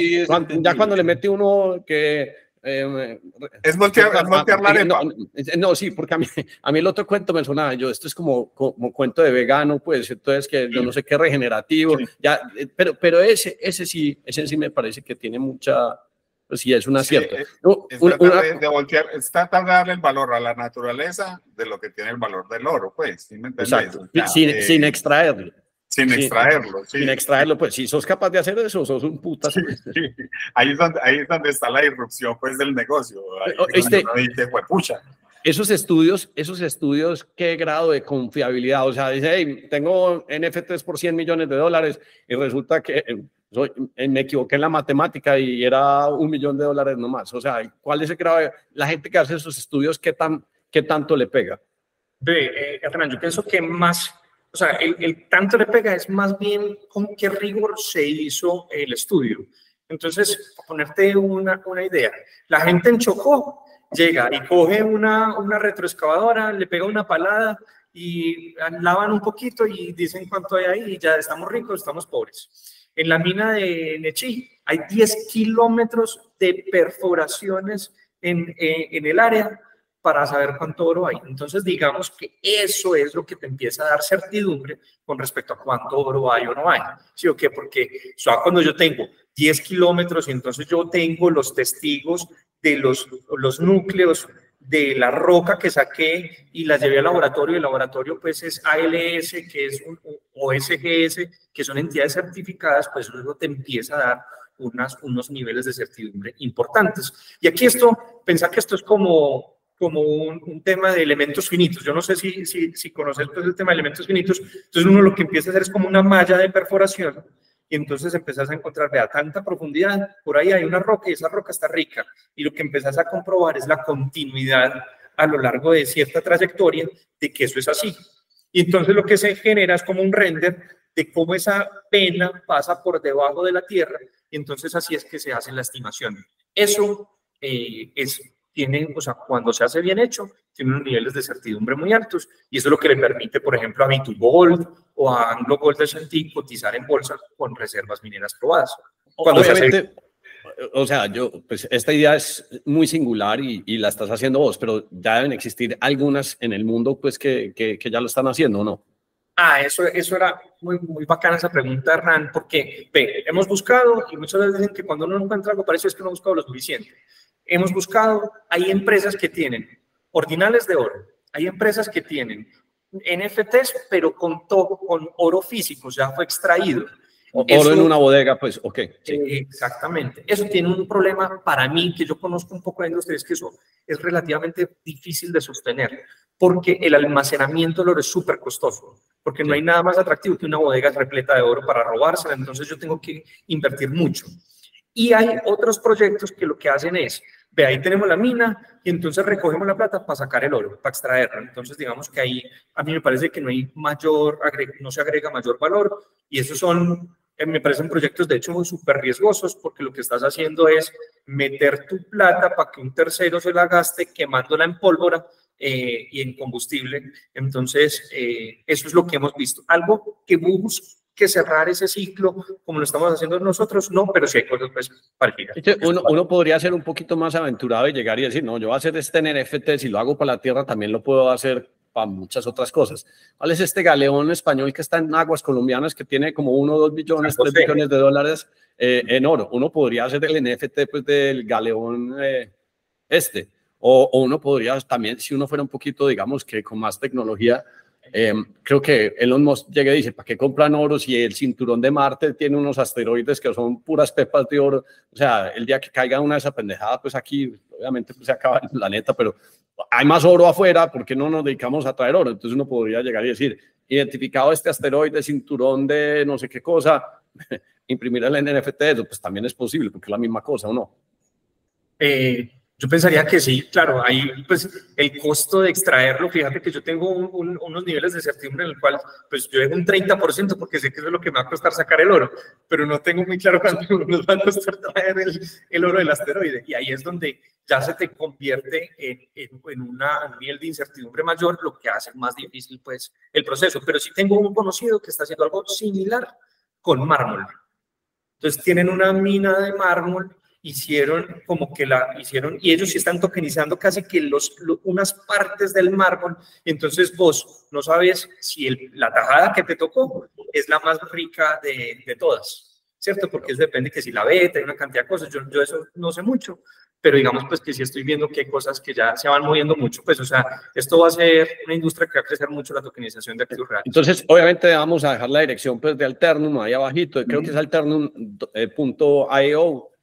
ya cuando le mete uno que eh, es voltear, voltear la arepa. No, sí, porque a mí, a mí el otro cuento me sonaba, yo, esto es como, como cuento de vegano, pues, entonces que yo no sé qué regenerativo, ya, eh, pero, pero ese, ese sí, ese sí me parece que tiene mucha, pues sí, es un acierto. es, tratar de, voltear, es tratar de darle el valor a la naturaleza de lo que tiene el valor del oro, pues, ¿sí me Exacto. sin, eh, sin, extraerlo. Sin extraerlo, sí. Sin extraerlo, pues si sos capaz de hacer eso, sos un puta. Sí, Ahí, es donde, ahí es donde está la irrupción pues, del negocio. Ahí este, dice, pucha. Esos estudios, esos estudios, ¿qué grado de confiabilidad? O sea, dice, hey, tengo NFTs por 100 millones de dólares y resulta que soy, eh, me equivoqué en la matemática y era un millón de dólares nomás. O sea, ¿cuál es el grado? La gente que hace esos estudios, ¿qué, tan, qué tanto le pega? Ve, eh, yo pienso que más, o sea, el, tanto le pega es más bien con qué rigor se hizo el estudio. Entonces, ponerte una, una idea, la gente en Chocó llega y coge una, una retroexcavadora, le pega una palada y lavan un poquito y dicen cuánto hay ahí y ya estamos ricos, estamos pobres. En la mina de Nechí hay 10 kilómetros de perforaciones en, eh, en, el área para saber cuánto oro hay. Entonces, digamos que eso es lo que te empieza a dar certidumbre con respecto a cuánto oro hay o no hay. ¿Sí o qué? Porque cuando yo tengo 10 kilómetros y entonces yo tengo los testigos de los, los núcleos de la roca que saqué y la llevé al laboratorio. El laboratorio pues es ALS, que es un, o SGS, que son entidades certificadas, pues eso te empieza a dar unas, unos niveles de certidumbre importantes. Y aquí esto, pensar que esto es como, como un, tema de elementos finitos. Yo no sé si, si, si conoces pues, el tema de elementos finitos. Entonces uno lo que empieza a hacer es como una malla de perforación y entonces empezás a encontrar, vea, tanta profundidad, por ahí hay una roca y esa roca está rica. Y lo que empezás a comprobar es la continuidad a lo largo de cierta trayectoria de que eso es así. Y entonces lo que se genera es como un render de cómo esa pena pasa por debajo de la tierra y entonces así es que se hace la estimación. Eso eh, es, tiene, o sea, cuando se hace bien hecho, tiene unos niveles de certidumbre muy altos y eso es lo que le permite, por ejemplo, a B2Gold o a Anglo Gold S&T cotizar en bolsa con reservas mineras probadas. Cuando Obviamente, o sea, yo, pues esta idea es muy singular y, y, la estás haciendo vos, pero ya deben existir algunas en el mundo, pues, que, que, que ya lo están haciendo, ¿no? Ah, eso, eso era muy, muy bacana esa pregunta, Hernán, porque ve, hemos buscado y muchas veces dicen que cuando uno encuentra algo parece que no ha buscado lo suficiente. Hemos buscado, hay empresas que tienen ordinales de oro, hay empresas que tienen NFTs, pero con todo, con oro físico, ya fue extraído. oro en una bodega, pues, ok. Exactamente. Eso tiene un problema para mí, que yo conozco un poco de industria, es que eso es relativamente difícil de sostener, porque el almacenamiento del oro es súper costoso porque no hay nada más atractivo que una bodega repleta de oro para robársela, entonces yo tengo que invertir mucho. Y hay otros proyectos que lo que hacen es, ve, ahí tenemos la mina y entonces recogemos la plata para sacar el oro, para extraerlo. Entonces, digamos que ahí a mí me parece que no hay mayor, no se agrega mayor valor y esos son, eh, me parecen proyectos de hecho súper riesgosos porque lo que estás haciendo es meter tu plata para que un tercero se la gaste quemándola en pólvora eh, y en combustible. Entonces, eh, eso es lo que hemos visto. Algo que busque cerrar ese ciclo como lo estamos haciendo nosotros, no, pero sí hay cosas pues parecidas. Uno, uno podría ser un poquito más aventurado y llegar y decir, no, yo voy a hacer este NFT, si lo hago para la tierra, también lo puedo hacer para muchas otras cosas. ¿Cuál es este galeón español que está en aguas colombianas que tiene como uno, dos billones, tres billones de dólares eh, en oro? Uno podría hacer el NFT pues, del galeón este o, uno podría también, si uno fuera un poquito, digamos que con más tecnología, em, creo que Elon Musk llega y dice, ¿para qué compran oro si el cinturón de Marte tiene unos asteroides que son puras pepas de oro? O sea, el día que caiga una de esas pendejadas, pues aquí obviamente pues, se acaba el planeta, pero hay más oro afuera, ¿por qué no nos dedicamos a traer oro? Entonces uno podría llegar y decir, identificado este asteroide, cinturón de no sé qué cosa, imprimir el NFT, pues también es posible, porque es la misma cosa, ¿o no? Eh, yo pensaría que sí, claro, ahí pues el costo de extraerlo, fíjate que yo tengo unos niveles de certidumbre en el cual pues yo dejo un 30% porque sé que eso es lo que me va a costar sacar el oro, pero no tengo muy claro cuánto nos va a costar traer el, el oro del asteroide. Y ahí es donde ya se te convierte en, en, una, un nivel de incertidumbre mayor, lo que hace más difícil pues el proceso. Pero sí tengo un conocido que está haciendo algo similar con mármol. Entonces tienen una mina de mármol hicieron como que la hicieron y ellos sí están tokenizando casi que los, unas partes del mármol. Entonces vos no sabes si el, la tajada que te tocó es la más rica de, de todas, ¿cierto? Porque eso depende que si la beta, hay una cantidad de cosas. Yo, yo eso no sé mucho, pero digamos pues que sí estoy viendo que hay cosas que ya se van moviendo mucho, pues o sea, esto va a ser una industria que va a crecer mucho la tokenización de activos reales. Entonces, obviamente vamos a dejar la dirección pues de Alternum ahí abajito, creo que es alternum.io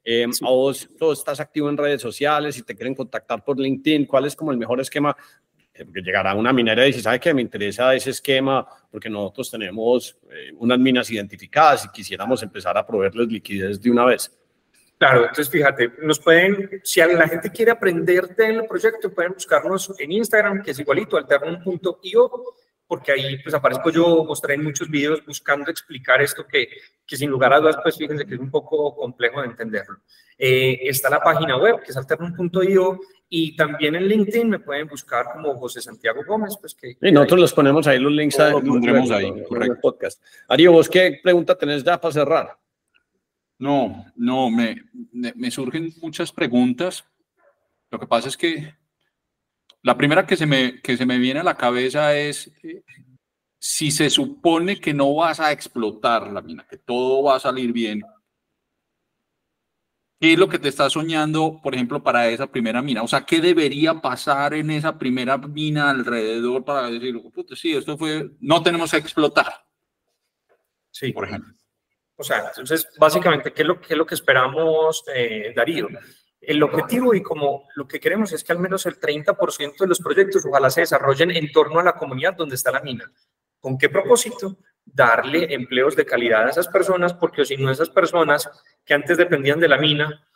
eh, A vos, estás activo en redes sociales y te quieren contactar por LinkedIn, ¿cuál es como el mejor esquema? Eh, porque llegará una minera y dice, ¿sabe qué? Me interesa ese esquema porque nosotros tenemos eh, unas minas identificadas y quisiéramos empezar a proveerles liquidez de una vez. Claro, entonces fíjate, nos pueden, si la gente quiere aprender del proyecto, pueden buscarnos en Instagram, que es igualito, alternum.io, porque ahí pues aparezco yo, mostré en muchos videos buscando explicar esto que, que sin lugar a dudas, pues fíjense que es un poco complejo de entenderlo. Eh, está la página web, que es alternum.io, y también en LinkedIn me pueden buscar como José Santiago Gómez, pues que... Y nosotros los ponemos ahí, los links los pondremos ahí, correcto. podcast. Ario, ¿vos qué pregunta tenés ya para cerrar? No, no, me, me surgen muchas preguntas. Lo que pasa es que la primera que se me, que se me viene a la cabeza es eh, si se supone que no vas a explotar la mina, que todo va a salir bien, ¿Qué es lo que te está soñando, por ejemplo, para esa primera mina? O sea, ¿qué debería pasar en esa primera mina alrededor para decir, sí, esto fue, no tenemos que explotar? Sí. Por ejemplo. O sea, entonces, básicamente, ¿qué es lo, qué es lo que esperamos, eh, Darío? El objetivo y como lo que queremos es que al menos el 30% de los proyectos ojalá se desarrollen en torno a la comunidad donde está la mina. ¿Con qué propósito? Darle empleos de calidad a esas personas, porque si no esas personas que antes dependían de la mina,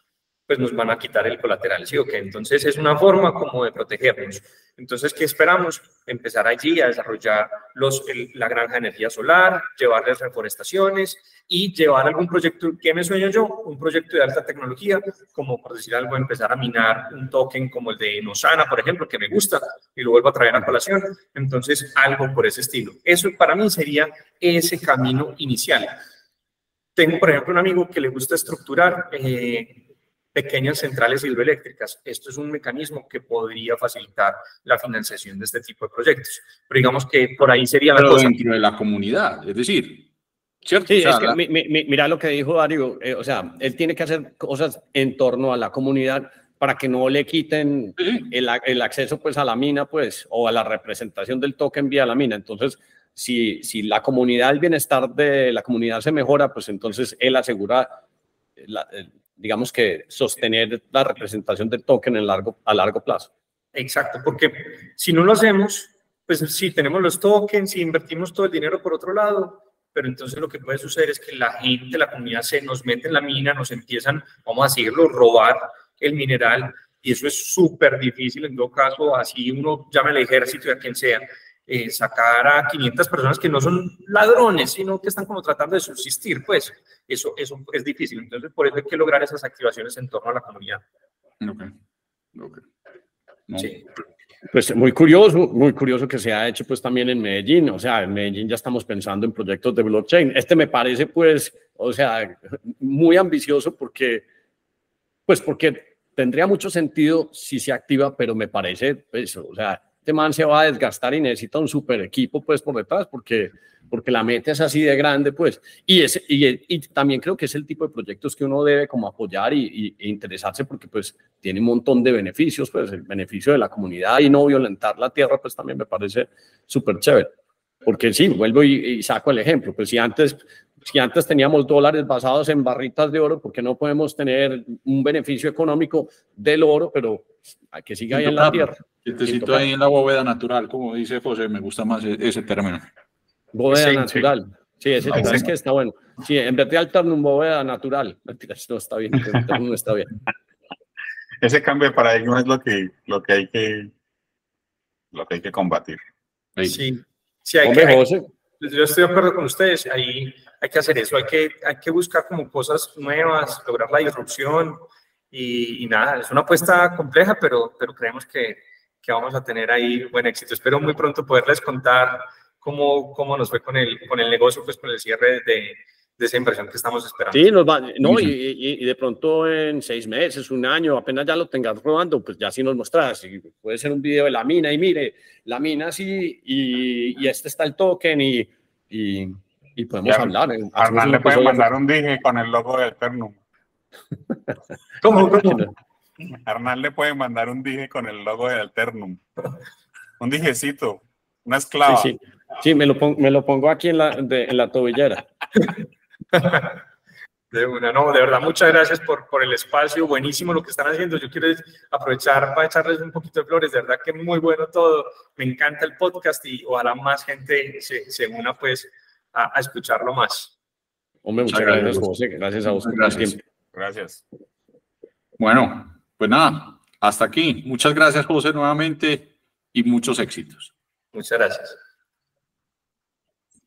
pues nos van a quitar el colateral, ¿sí o qué? Entonces es una forma como de protegernos. Entonces, ¿qué esperamos? Empezar allí a desarrollar los, la granja de energía solar, llevarles reforestaciones y llevar algún proyecto, ¿qué me sueño yo? Un proyecto de alta tecnología, como por decir algo, empezar a minar un token como el de Nosana, por ejemplo, que me gusta y lo vuelvo a traer a colación. Entonces, algo por ese estilo. Eso para mí sería ese camino inicial. Tengo, por ejemplo, un amigo que le gusta estructurar eh, pequeñas centrales hidroeléctricas. Esto es un mecanismo que podría facilitar la financiación de este tipo de proyectos. Pero digamos que por ahí sería la cosa. dentro de la comunidad, es decir, ¿cierto? Sí, es que mira lo que dijo Dario, eh, o sea, él tiene que hacer cosas en torno a la comunidad para que no le quiten el, el, acceso pues a la mina pues o a la representación del token vía la mina. Entonces, si, si la comunidad, el bienestar de la comunidad se mejora, pues entonces él asegura la, digamos que sostener la representación del token en largo, a largo plazo. Exacto, porque si no lo hacemos, pues sí, tenemos los tokens y invertimos todo el dinero por otro lado, pero entonces lo que puede suceder es que la gente, la comunidad se nos mete en la mina, nos empiezan, vamos a decirlo, robar el mineral y eso es súper difícil en todo caso, así uno llame al ejército y a quien sea, eh, sacar a 500 personas que no son ladrones, sino que están como tratando de subsistir, pues eso, eso es difícil. Entonces, por eso hay que lograr esas activaciones en torno a la comunidad. Sí. Pues muy curioso, muy curioso que se ha hecho pues también en Medellín, o sea, en Medellín ya estamos pensando en proyectos de blockchain. Este me parece pues, o sea, muy ambicioso porque, pues porque tendría mucho sentido si se activa, pero me parece, pues, o sea, este man se va a desgastar y necesita un super equipo pues por detrás porque, porque la meta es así de grande pues. Y, es, y, también creo que es el tipo de proyectos que uno debe como apoyar y, e interesarse porque pues tiene un montón de beneficios pues el beneficio de la comunidad y no violentar la tierra pues también me parece súper chévere porque sí, vuelvo y, saco el ejemplo, pues si antes si antes teníamos dólares basados en barritas de oro, ¿por qué no podemos tener un beneficio económico del oro, pero que siga ahí en la tierra? Quietecito ahí en la bóveda natural, como dice José, me gusta más e-, ese término. Bóveda natural. Sí, ese es que está bueno. Sí, en vez de alternum bóveda natural. no está bien, no está bien. Ese cambio de paradigma es lo que, lo que hay que lo que hay que combatir. Sí, sí hay que, José. yo estoy de acuerdo con ustedes, ahí hay que hacer eso, hay que, hay que buscar como cosas nuevas, lograr la disrupción y, y nada, es una apuesta compleja, pero, pero creemos que, que vamos a tener ahí buen éxito. Espero muy pronto poderles contar cómo, cómo nos fue con el, con el negocio, pues con el cierre de, de esa inversión que estamos esperando. Sí, nos va, no, y, y, de pronto en seis meses, un año, apenas ya lo tengas probando, pues ya sí nos mostras. Y puede ser un video de la mina y mire, la mina sí, y, y este está el token y, y, podemos hablar. ¿eh? Arnal le puede mandar un dije con el logo de Eternum. ¿Cómo? ¿Cómo? Arnal le puede mandar un dije con el logo de Alternum. Un dijecito, una esclava. Sí, sí. me, lo pongo, me lo pongo aquí en la, en la tobillera. De una, no, de verdad, muchas gracias por, por el espacio, buenísimo lo que están haciendo. Yo quiero aprovechar para echarles un poquito de flores, de verdad que muy bueno todo. Me encanta el podcast y ojalá más gente se, se una pues a, a, escucharlo más. Hombre, muchas, gracias, José. Gracias a vos. Gracias. Gracias. Bueno, pues nada, hasta aquí. Muchas gracias, José, nuevamente y muchos éxitos. Muchas gracias.